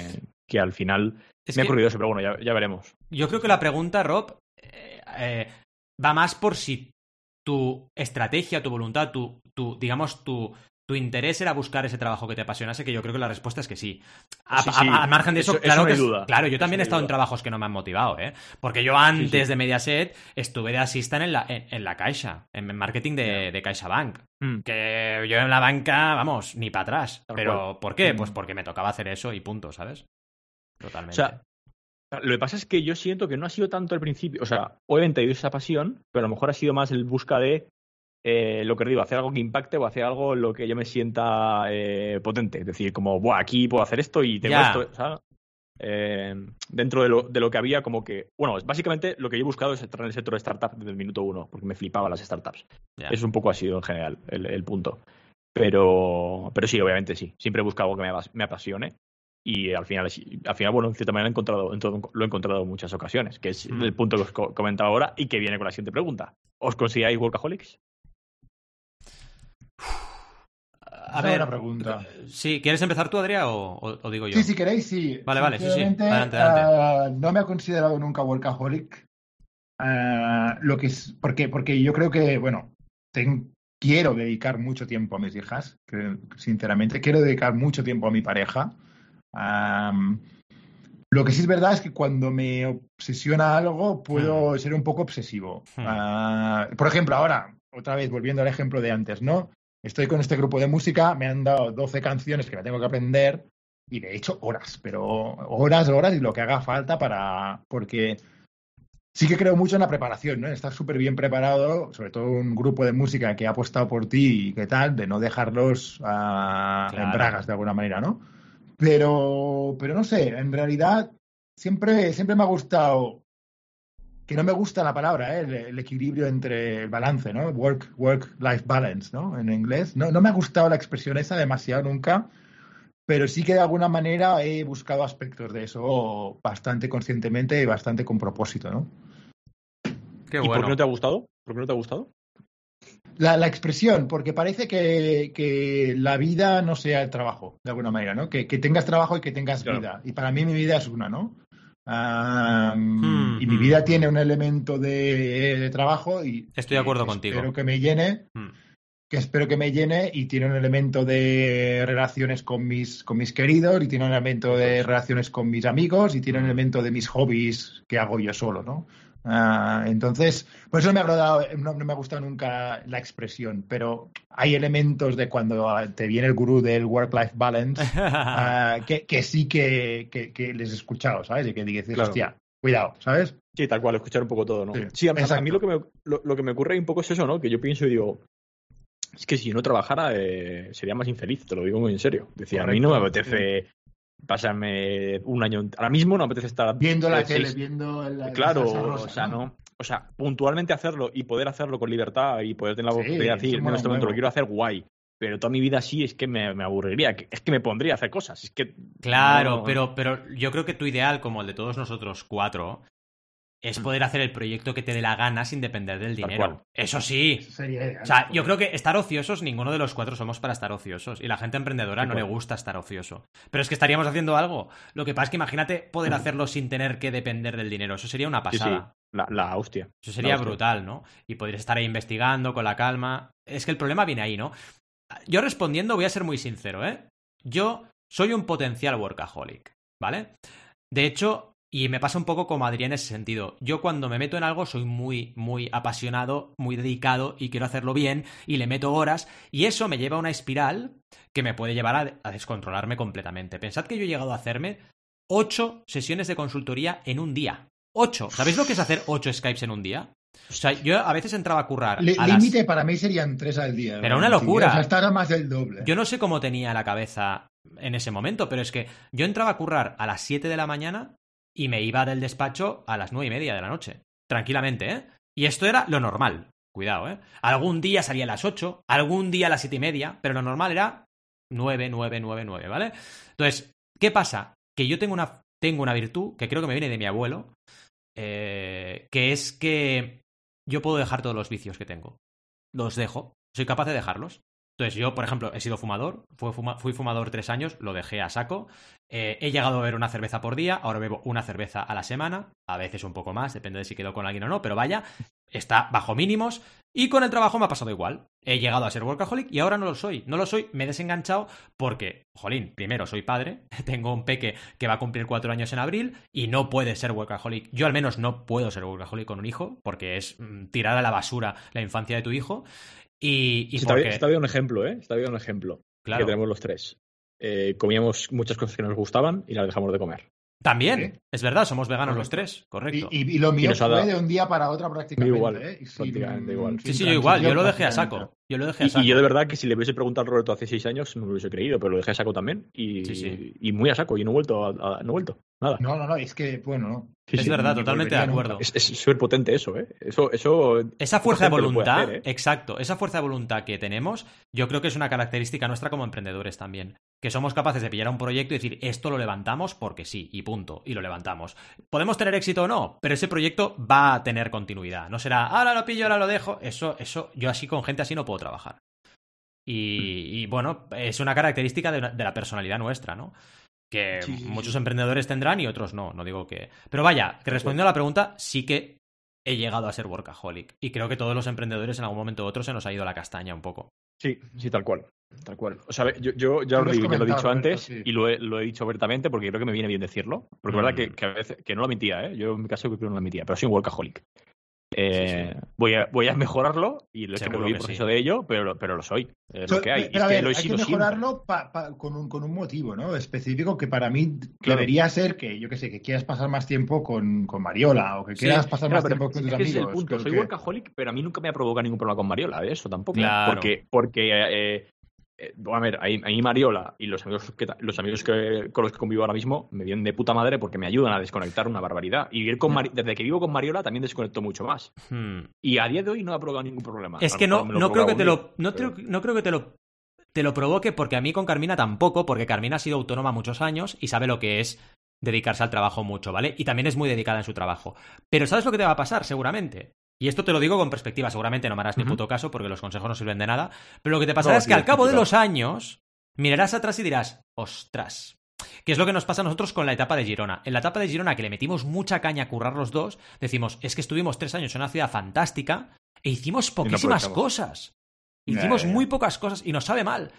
que al final me ha ocurrido eso, pero bueno, ya, veremos. Yo creo que la pregunta, Rob, eh, eh, va más por si tu estrategia, tu voluntad, tu, tu digamos, tu, tu interés era buscar ese trabajo que te apasionase, que yo creo que la respuesta es que sí. A, margen de eso, claro que claro, yo también he estado en trabajos que no me han motivado, ¿eh? Porque yo antes de Mediaset estuve de asista en la, en, la Caixa, en marketing de, de CaixaBank. Mm. Que yo en la banca, vamos, ni para atrás. Pero, ¿por qué? Pues mm. porque me tocaba hacer eso y punto, ¿sabes? Totalmente. O sea, lo que pasa es que yo siento que no ha sido tanto al principio, o sea, obviamente he ido esa pasión, pero a lo mejor ha sido más el busca de eh, lo que digo, hacer algo que impacte o hacer algo en lo que yo me sienta eh, potente. Es decir, como, Buah, aquí puedo hacer esto y tengo esto. ¿sabes? Eh, dentro de lo, de lo, que había, como que. Bueno, básicamente lo que yo he buscado es entrar en el sector de startups desde el minuto uno, porque me flipaban las startups. Es un poco ha sido en general el, punto. Pero, pero sí, obviamente sí. Siempre he buscado algo que me, me apasione. Y al final, al final, bueno, en cierta manera he encontrado, lo he encontrado en muchas ocasiones, que es mm. el punto que os comentaba ahora y que viene con la siguiente pregunta. ¿Os consideráis workaholics? A ver, una pregunta. Sí, ¿quieres empezar tú, Adrián, o, digo yo? Sí, si queréis, sí. Vale, vale, sí, sí. Adelante, adelante. Uh, no me he considerado nunca workaholic. Uh, lo que es, porque, porque yo creo que, bueno, quiero dedicar mucho tiempo a mis hijas, sinceramente. Quiero dedicar mucho tiempo a mi pareja. Um, lo que sí es verdad es que cuando me obsesiona algo puedo hmm. ser un poco obsesivo. Hmm. Uh, por ejemplo, ahora, otra vez volviendo al ejemplo de antes, ¿no? Estoy con este grupo de música, me han dado 12 canciones que me tengo que aprender y de hecho horas, pero horas, horas y lo que haga falta para. Porque sí que creo mucho en la preparación, ¿no? Estar súper bien preparado, sobre todo un grupo de música que ha apostado por ti y qué tal, de no dejarlos uh, en bragas de alguna manera, ¿no? Pero, pero no sé, en realidad siempre, siempre me ha gustado que no me gusta la palabra, ¿eh? el, equilibrio entre el balance, ¿no? Work, work, life balance, ¿no? En inglés. No, no me ha gustado la expresión esa demasiado nunca, pero sí que de alguna manera he buscado aspectos de eso bastante conscientemente y bastante con propósito, ¿no? Qué bueno. ¿Y por qué no te ha gustado? ¿Por qué no te ha gustado? La, la expresión, porque parece que, que, la vida no sea el trabajo, de alguna manera, ¿no? Que, que tengas trabajo y que tengas vida. Y para mí mi vida es una, ¿no? Hmm, y mi hmm. vida tiene un elemento de, trabajo y estoy de acuerdo contigo. Espero que me llene, hmm. que espero que me llene y tiene un elemento de relaciones con mis con mis queridos y tiene un elemento de relaciones con mis amigos y tiene un elemento de mis hobbies que hago yo solo, ¿no? Ah, entonces, por eso no me ha agradado, no, me ha gustado nunca la expresión, pero hay elementos de cuando te viene el gurú del work-life balance ah, que, sí que, les he escuchado, ¿sabes? Y que dices, hostia, cuidado, ¿sabes? Sí, tal cual, escuchar un poco todo, ¿no? Sí, a, mí lo que, me, lo, que me ocurre un poco es eso, ¿no? Que yo pienso y digo, es que si no trabajara eh, sería más infeliz, te lo digo muy en serio. Decía, a mí no me apetece pasarme un año. Ahora mismo no apetece estar. Viendo la tele, viendo el. Claro, o sea, ¿no? O sea, puntualmente hacerlo y poder hacerlo con libertad y poder tener la oportunidad de decir, en este momento lo quiero hacer guay. Pero toda mi vida sí es que me, aburriría, es que me pondría a hacer cosas. Es que. Claro, pero, pero yo creo que tu ideal, como el de todos nosotros cuatro, es mm. poder hacer el proyecto que te dé la gana sin depender del dinero. Eso sí. o sea, yo creo que estar ociosos, ninguno de los cuatro somos para estar ociosos. Y la gente emprendedora no le gusta estar ocioso. Pero es que estaríamos haciendo algo. Lo que pasa es que imagínate poder mm. hacerlo sin tener que depender del dinero. Eso sería una pasada. La, la, hostia. Eso sería brutal, ¿no? Y podrías estar ahí investigando con la calma. Es que el problema viene ahí, ¿no? Yo respondiendo voy a ser muy sincero, ¿eh? Yo soy un potencial workaholic, ¿vale? De hecho, y me pasa un poco como Adrián en ese sentido. Yo cuando me meto en algo soy muy, muy apasionado, muy dedicado y quiero hacerlo bien y le meto horas y eso me lleva a una espiral que me puede llevar a, descontrolarme completamente. Pensad que yo he llegado a hacerme ocho sesiones de consultoría en un día. Ocho. ¿Sabéis lo que es hacer ocho Skypes en un día? O sea, yo a veces entraba a currar. El límite para mí serían tres al día. Pero una locura. O sea, más del doble. Yo no sé cómo tenía la cabeza en ese momento, pero es que yo entraba a currar a las 7 de la mañana y me iba del despacho a las nueve y media de la noche. Tranquilamente, ¿eh? Y esto era lo normal. Cuidado, ¿eh? Algún día salía a las 8, algún día a las siete y media, pero lo normal era 9, 9, 9, 9, ¿vale? Entonces, ¿qué pasa? Que yo tengo una, tengo una virtud que creo que me viene de mi abuelo, eh, que es que yo puedo dejar todos los vicios que tengo. Los dejo. Soy capaz de dejarlos. Entonces, yo, por ejemplo, he sido fumador, fui, fumador tres años, lo dejé a saco. Eh, he llegado a beber una cerveza por día, ahora bebo una cerveza a la semana, a veces un poco más, depende de si quedo con alguien o no, pero vaya, está bajo mínimos. Y con el trabajo me ha pasado igual. He llegado a ser workaholic y ahora no lo soy. No lo soy, me he desenganchado porque, jolín, primero soy padre, tengo un peque que va a cumplir cuatro años en abril y no puede ser workaholic. Yo al menos no puedo ser workaholic con un hijo porque es mm, tirar a la basura la infancia de tu hijo. Y, está, bien, un ejemplo, ¿eh? Está bien un ejemplo. Claro. Que tenemos los tres. Eh, comíamos muchas cosas que nos gustaban y las dejamos de comer. También, es verdad, somos veganos los tres, correcto. Y, lo mío fue de un día para otro prácticamente. Igual, ¿eh? prácticamente igual. Sí, sí, yo igual, yo lo dejé a saco. Yo lo dejé a saco. Y, yo de verdad que si le hubiese preguntado a Roberto hace seis años, no lo hubiese creído, pero lo dejé a saco también. Y, y muy a saco, y no he vuelto, no he vuelto. Nada. No, no, no, es que, bueno, no. es verdad, totalmente de acuerdo. Es súper potente eso, ¿eh? Eso, eso, esa fuerza de voluntad, ¿eh? exacto, esa fuerza de voluntad que tenemos, yo creo que es una característica nuestra como emprendedores también. Que somos capaces de pillar un proyecto y decir, esto lo levantamos porque sí, y punto, y lo levantamos. Podemos tener éxito o no, pero ese proyecto va a tener continuidad. No será, ahora lo pillo, ahora lo dejo. Eso, eso, yo así con gente así no puedo trabajar. Y, bueno, es una característica de, de la personalidad nuestra, ¿no? que muchos emprendedores tendrán y otros no, no digo que... Pero vaya, que respondiendo a la pregunta, sí que he llegado a ser workaholic. Y creo que todos los emprendedores en algún momento u otro se nos ha ido la castaña un poco. Sí, sí, tal cual. Tal cual. O sea, yo, yo ya, lo, he dicho antes y lo he, lo he, dicho abiertamente porque creo que me viene bien decirlo. Porque es verdad que, mm. que, a veces que no lo mentía, ¿eh? Yo en mi caso creo que no lo mentía, pero soy un workaholic. Eh, Voy, a, voy a mejorarlo y lo he hecho muy proceso de ello, pero, pero lo soy. Es lo que hay. Pero hay que mejorarlo con, un, con, un, motivo ¿no? específico que para mí debería ser que, yo que sé, que quieras pasar más tiempo con, con Mariola o que quieras pasar más tiempo con tus amigos. el punto. Soy workaholic, pero a mí nunca me ha provocado ningún problema con Mariola, de eso tampoco. Porque, porque eh, eh, a ver, a mí Mariola y los amigos, que, los amigos que, con los que convivo ahora mismo me vienen de puta madre porque me ayudan a desconectar una barbaridad. Y vivir con mm. desde que vivo con Mariola también desconecto mucho más. Hmm. Y a día de hoy no ha provocado ningún problema. Es que no, no creo que te lo. No, no creo que te lo te lo provoque porque a mí con Carmina tampoco, porque Carmina ha sido autónoma muchos años y sabe lo que es dedicarse al trabajo mucho, ¿vale? Y también es muy dedicada en su trabajo. Pero ¿sabes lo que te va a pasar? Seguramente. Y esto te lo digo con perspectiva, seguramente no me harás ni puto caso porque los consejos no sirven de nada, pero lo que te pasará es que al cabo de los años mirarás atrás y dirás, ostras, ¿Qué es lo que nos pasa a nosotros con la etapa de Girona? En la etapa de Girona, que le metimos mucha caña a currar los dos, decimos, es que estuvimos tres años en una ciudad fantástica e hicimos poquísimas cosas. Hicimos muy pocas cosas y nos sabe mal.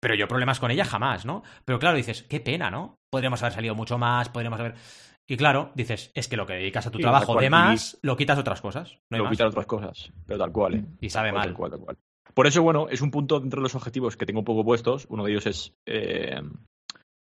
Pero yo problemas con ella jamás, ¿no? Pero claro, dices, qué pena, ¿no? Podríamos haber salido mucho más, podríamos haber... Y claro, dices, es que lo que dedicas a tu trabajo de más, lo quitas otras cosas. lo quitas otras cosas, pero tal cual. ¿eh? Y sabe mal. Por eso, bueno, es un punto entre los objetivos que tengo un poco puestos. Uno de ellos es eh,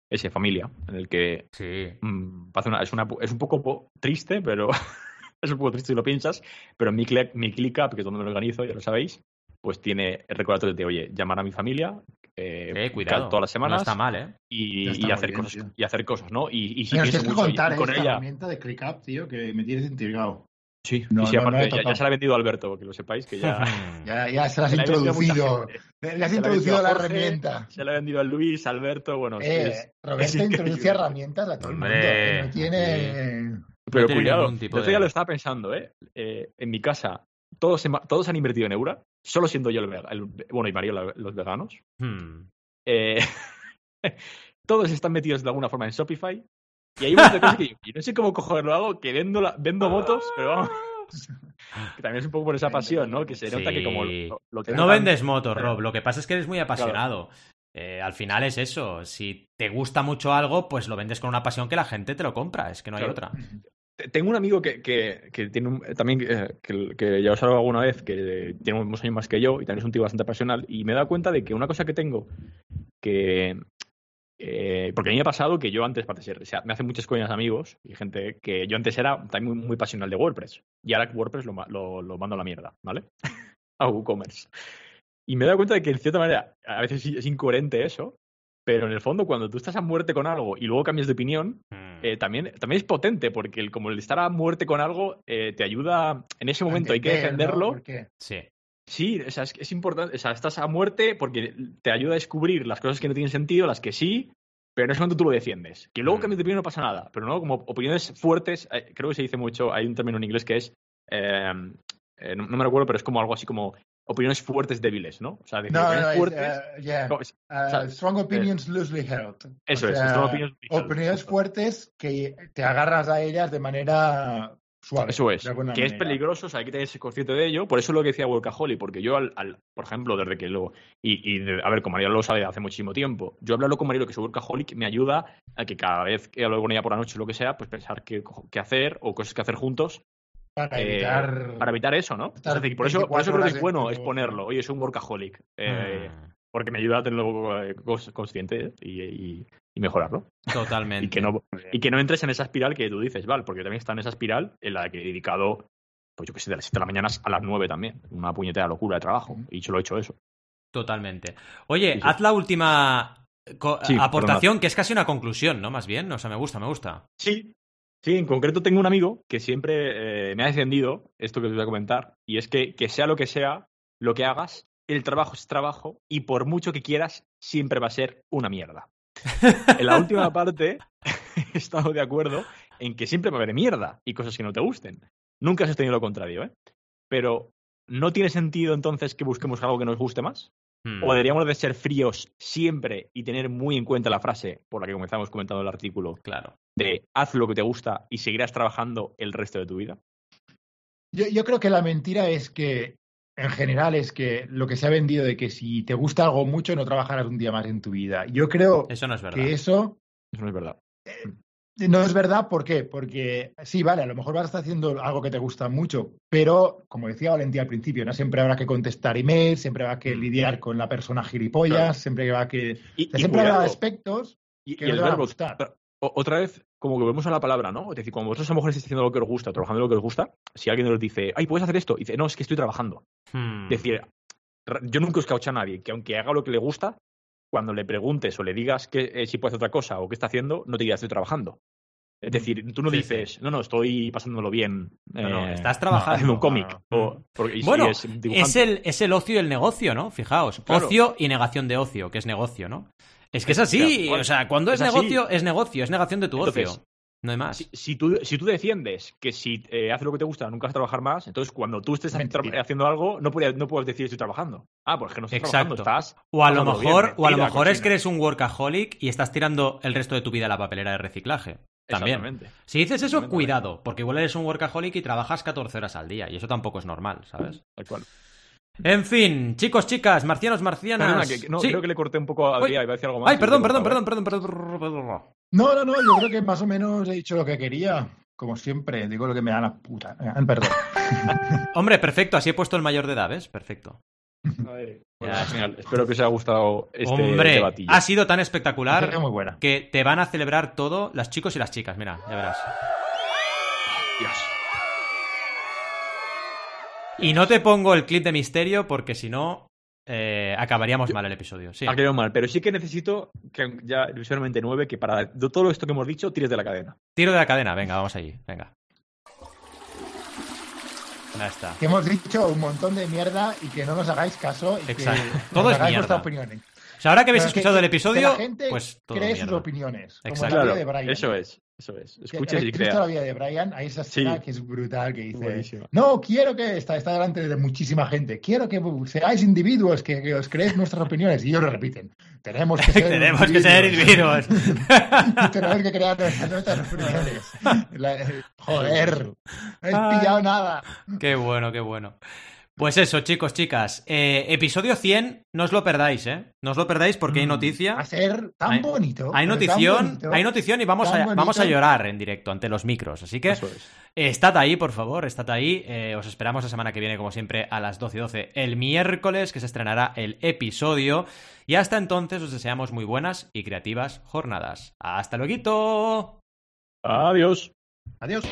ese familia, en el que sí. Mm, es, una, es un poco triste, pero es un poco triste si lo piensas, pero mi, mi ClickUp, que es donde me lo organizo, ya lo sabéis, pues tiene el recordatorio de, oye, llamar a mi familia, eh, cuidado, todas las semanas. No está mal, ¿eh? Y, hacer cosas, y hacer cosas, ¿no? Y, y si tienes que contar con ella... herramienta de ClickUp, tío, que me tienes intrigado. Sí, y si aparte ya, se la ha vendido Alberto, que lo sepáis, que ya... ya, ya se la has introducido. Le has introducido la, herramienta. Se la ha vendido a Luis, Alberto, bueno... Eh, Roberto introduce herramientas a todo el mundo. no tiene... Pero cuidado, yo ya lo estaba pensando, ¿eh? ¿eh? En mi casa, todos, todos han invertido en Eura, solo siendo yo el, bueno, y Mario los veganos. Hmm. Eh, todos están metidos de alguna forma en Shopify. Y hay muchas cosas que yo, no sé cómo cogerlo hago, que vendo, vendo motos, pero vamos. que también es un poco por esa pasión, ¿no? Que se nota que como lo, No vendes motos, Rob. Lo que pasa es que eres muy apasionado. Eh, al final es eso. Si te gusta mucho algo, pues lo vendes con una pasión que la gente te lo compra. Es que no hay otra. Tengo un amigo que, que, tiene un, también eh, que, ya os hablado alguna vez, que tiene unos años más que yo y también es un tío bastante pasional. Y me he dado cuenta de que una cosa que tengo que, Eh, porque a mí me ha pasado que yo antes, o sea, me hacen muchas coñas amigos y gente que yo antes era también muy, muy pasional de WordPress. Y ahora WordPress lo, lo, lo mando a la mierda, ¿vale? a WooCommerce. Y me he dado cuenta de que, en cierta manera, a veces es incoherente eso, pero en el fondo, cuando tú estás a muerte con algo y luego cambias de opinión, hmm. eh, también, también es potente, porque el, como el estar a muerte con algo eh, te ayuda. En ese momento hay que defenderlo. Sí. Sí, o sea, es, importante. O sea, estás a muerte porque te ayuda a descubrir las cosas que no tienen sentido, las que sí, pero en ese momento tú lo defiendes. Que luego hmm. cambies de opinión no pasa nada, pero no como opiniones fuertes, eh, creo que se dice mucho, hay un término en inglés que es. no, me recuerdo, pero es como algo así como opiniones fuertes débiles, ¿no? O sea, de no, opiniones fuertes. Uh, strong opinions loosely held. Eso es, strong opinions. Opiniones fuertes que te agarras a ellas de manera suave. Eso es. Que es peligroso, o sea, hay que tener ese consciente de ello. Por eso es lo que decía Workaholic, porque yo, al, por ejemplo, desde que lo. Y, a ver, como María lo sabe hace muchísimo tiempo, yo hablarlo con María, que soy Workaholic, me ayuda a que cada vez que hablo con ella por la noche o lo que sea, pues pensar qué, qué hacer o cosas que hacer juntos para eh, evitar, para evitar eso, ¿no? Es decir, por eso, por eso creo que es bueno exponerlo. Oye, soy un workaholic. Eh, hmm. Porque me ayuda a tenerlo eh, consciente y, mejorarlo. Totalmente. y, que no, y que no entres en esa espiral que tú dices, vale, porque también está en esa espiral en la que he dedicado, pues yo qué sé, de las 7 de la mañana a las 9 también. Una puñetera locura de trabajo. Y yo lo he hecho eso. Totalmente. Oye, haz la última aportación, que es casi una conclusión, ¿no? Más bien, o sea, me gusta, me gusta. Sí, Sí, en concreto tengo un amigo que siempre eh, me ha defendido esto que te voy a comentar, y es que, que sea lo que sea, lo que hagas, el trabajo es trabajo, y por mucho que quieras, siempre va a ser una mierda. en la última parte he estado de acuerdo en que siempre va a haber mierda y cosas que no te gusten. Nunca has tenido lo contrario, ¿eh? Pero ¿no tiene sentido entonces que busquemos algo que nos guste más? Hmm. ¿O deberíamos de ser fríos siempre y tener muy en cuenta la frase por la que comenzamos comentando el artículo? Claro de haz lo que te gusta y seguirás trabajando el resto de tu vida? Yo, creo que la mentira es que, en general, es que lo que se ha vendido de que si te gusta algo mucho no trabajarás un día más en tu vida. Yo creo eso no es verdad. que eso... Eso no es verdad. Eh, no es verdad, ¿por qué? Porque sí, vale, a lo mejor vas a estar haciendo algo que te gusta mucho, pero como decía Valentía al principio, no siempre habrá que contestar emails, siempre habrá que lidiar con la persona gilipollas, siempre va que. siempre habrá aspectos y, que el verbo, gustar otra vez, como que volvemos a la palabra, ¿no? Es decir, cuando vosotros a lo mejor estáis haciendo lo que os gusta, trabajando lo que os gusta, si alguien os dice, ay, ¿puedes hacer esto? Y dice, no, es que estoy trabajando. Hmm. Es decir, yo nunca os caucho a nadie que aunque haga lo que le gusta, cuando le preguntes o le digas que eh, si puede hacer otra cosa o qué está haciendo, no te digas estoy trabajando. Es decir, tú no dices, no, no, estoy pasándolo bien. No, eh, estás trabajando. haciendo un cómic. bueno, es, el, es el ocio y el negocio, ¿no? Fijaos. Ocio y negación de ocio, que es negocio, ¿no? Es que es así. o sea, cuando es, negocio, es negocio, es negación de tu ocio. No hay más. Si, tú, si tú defiendes que si eh, haces lo que te gusta nunca vas a trabajar más, entonces cuando tú estés haciendo algo, no puedes, no puedes decir estoy trabajando. Ah, pues que no estás trabajando, estás. O a lo mejor, o a lo mejor es que eres un workaholic y estás tirando el resto de tu vida a la papelera de reciclaje. También. Si dices eso, cuidado, porque igual eres un workaholic y trabajas 14 horas al día, y eso tampoco es normal, ¿sabes? Tal cual. En fin, chicos, chicas, marcianos, marcianas. no, creo que le corté un poco a Adrián, iba a decir algo más. Ay, perdón, perdón, perdón, perdón, perdón, No, no, no, yo creo que más o menos he dicho lo que quería. Como siempre, digo lo que me da la puta. Eh, perdón. Hombre, perfecto, así he puesto el mayor de edad, ¿ves? Perfecto. genial. Espero que os haya gustado este Hombre, ha sido tan espectacular muy que te van a celebrar todo las chicos y las chicas, mira, ya verás. Dios. Y no te pongo el clip de misterio porque si no eh, acabaríamos mal el episodio. Sí. Acabaríamos mal, pero sí que necesito que ya visualmente nueve que para todo esto que hemos dicho tires de la cadena. Tiro de la cadena, venga, vamos allí, venga. Ya está. Que hemos dicho un montón de mierda y que no nos hagáis caso y Exacto. que todo es mierda. opiniones. O sea, ahora que habéis escuchado el episodio, la gente pues todo cree sus opiniones. Exacto. de Brian. Eso es. Eso es. Escuches y creas. la vida de Brian? Hay esa escena que es brutal que dice: No, quiero que está, está delante de muchísima gente. Quiero que seáis individuos, que, os creéis nuestras opiniones. Y ellos lo repiten: Tenemos que ser Tenemos individuos. que ser individuos. tenemos que crear nuestras, opiniones. joder, no he pillado nada. Qué bueno, qué bueno. Pues eso, chicos, chicas. Eh, episodio 100, no os lo perdáis, ¿eh? No os lo perdáis porque hay mm, noticia. Va a ser tan bonito. Hay notición, hay notición y vamos a, vamos a llorar en directo ante los micros. Así que estad ahí, por favor, estad ahí. Eh, os esperamos la semana que viene, como siempre, a las 12 y 12 el miércoles, que se estrenará el episodio. Y hasta entonces os deseamos muy buenas y creativas jornadas. ¡Hasta luego! Adiós. Adiós.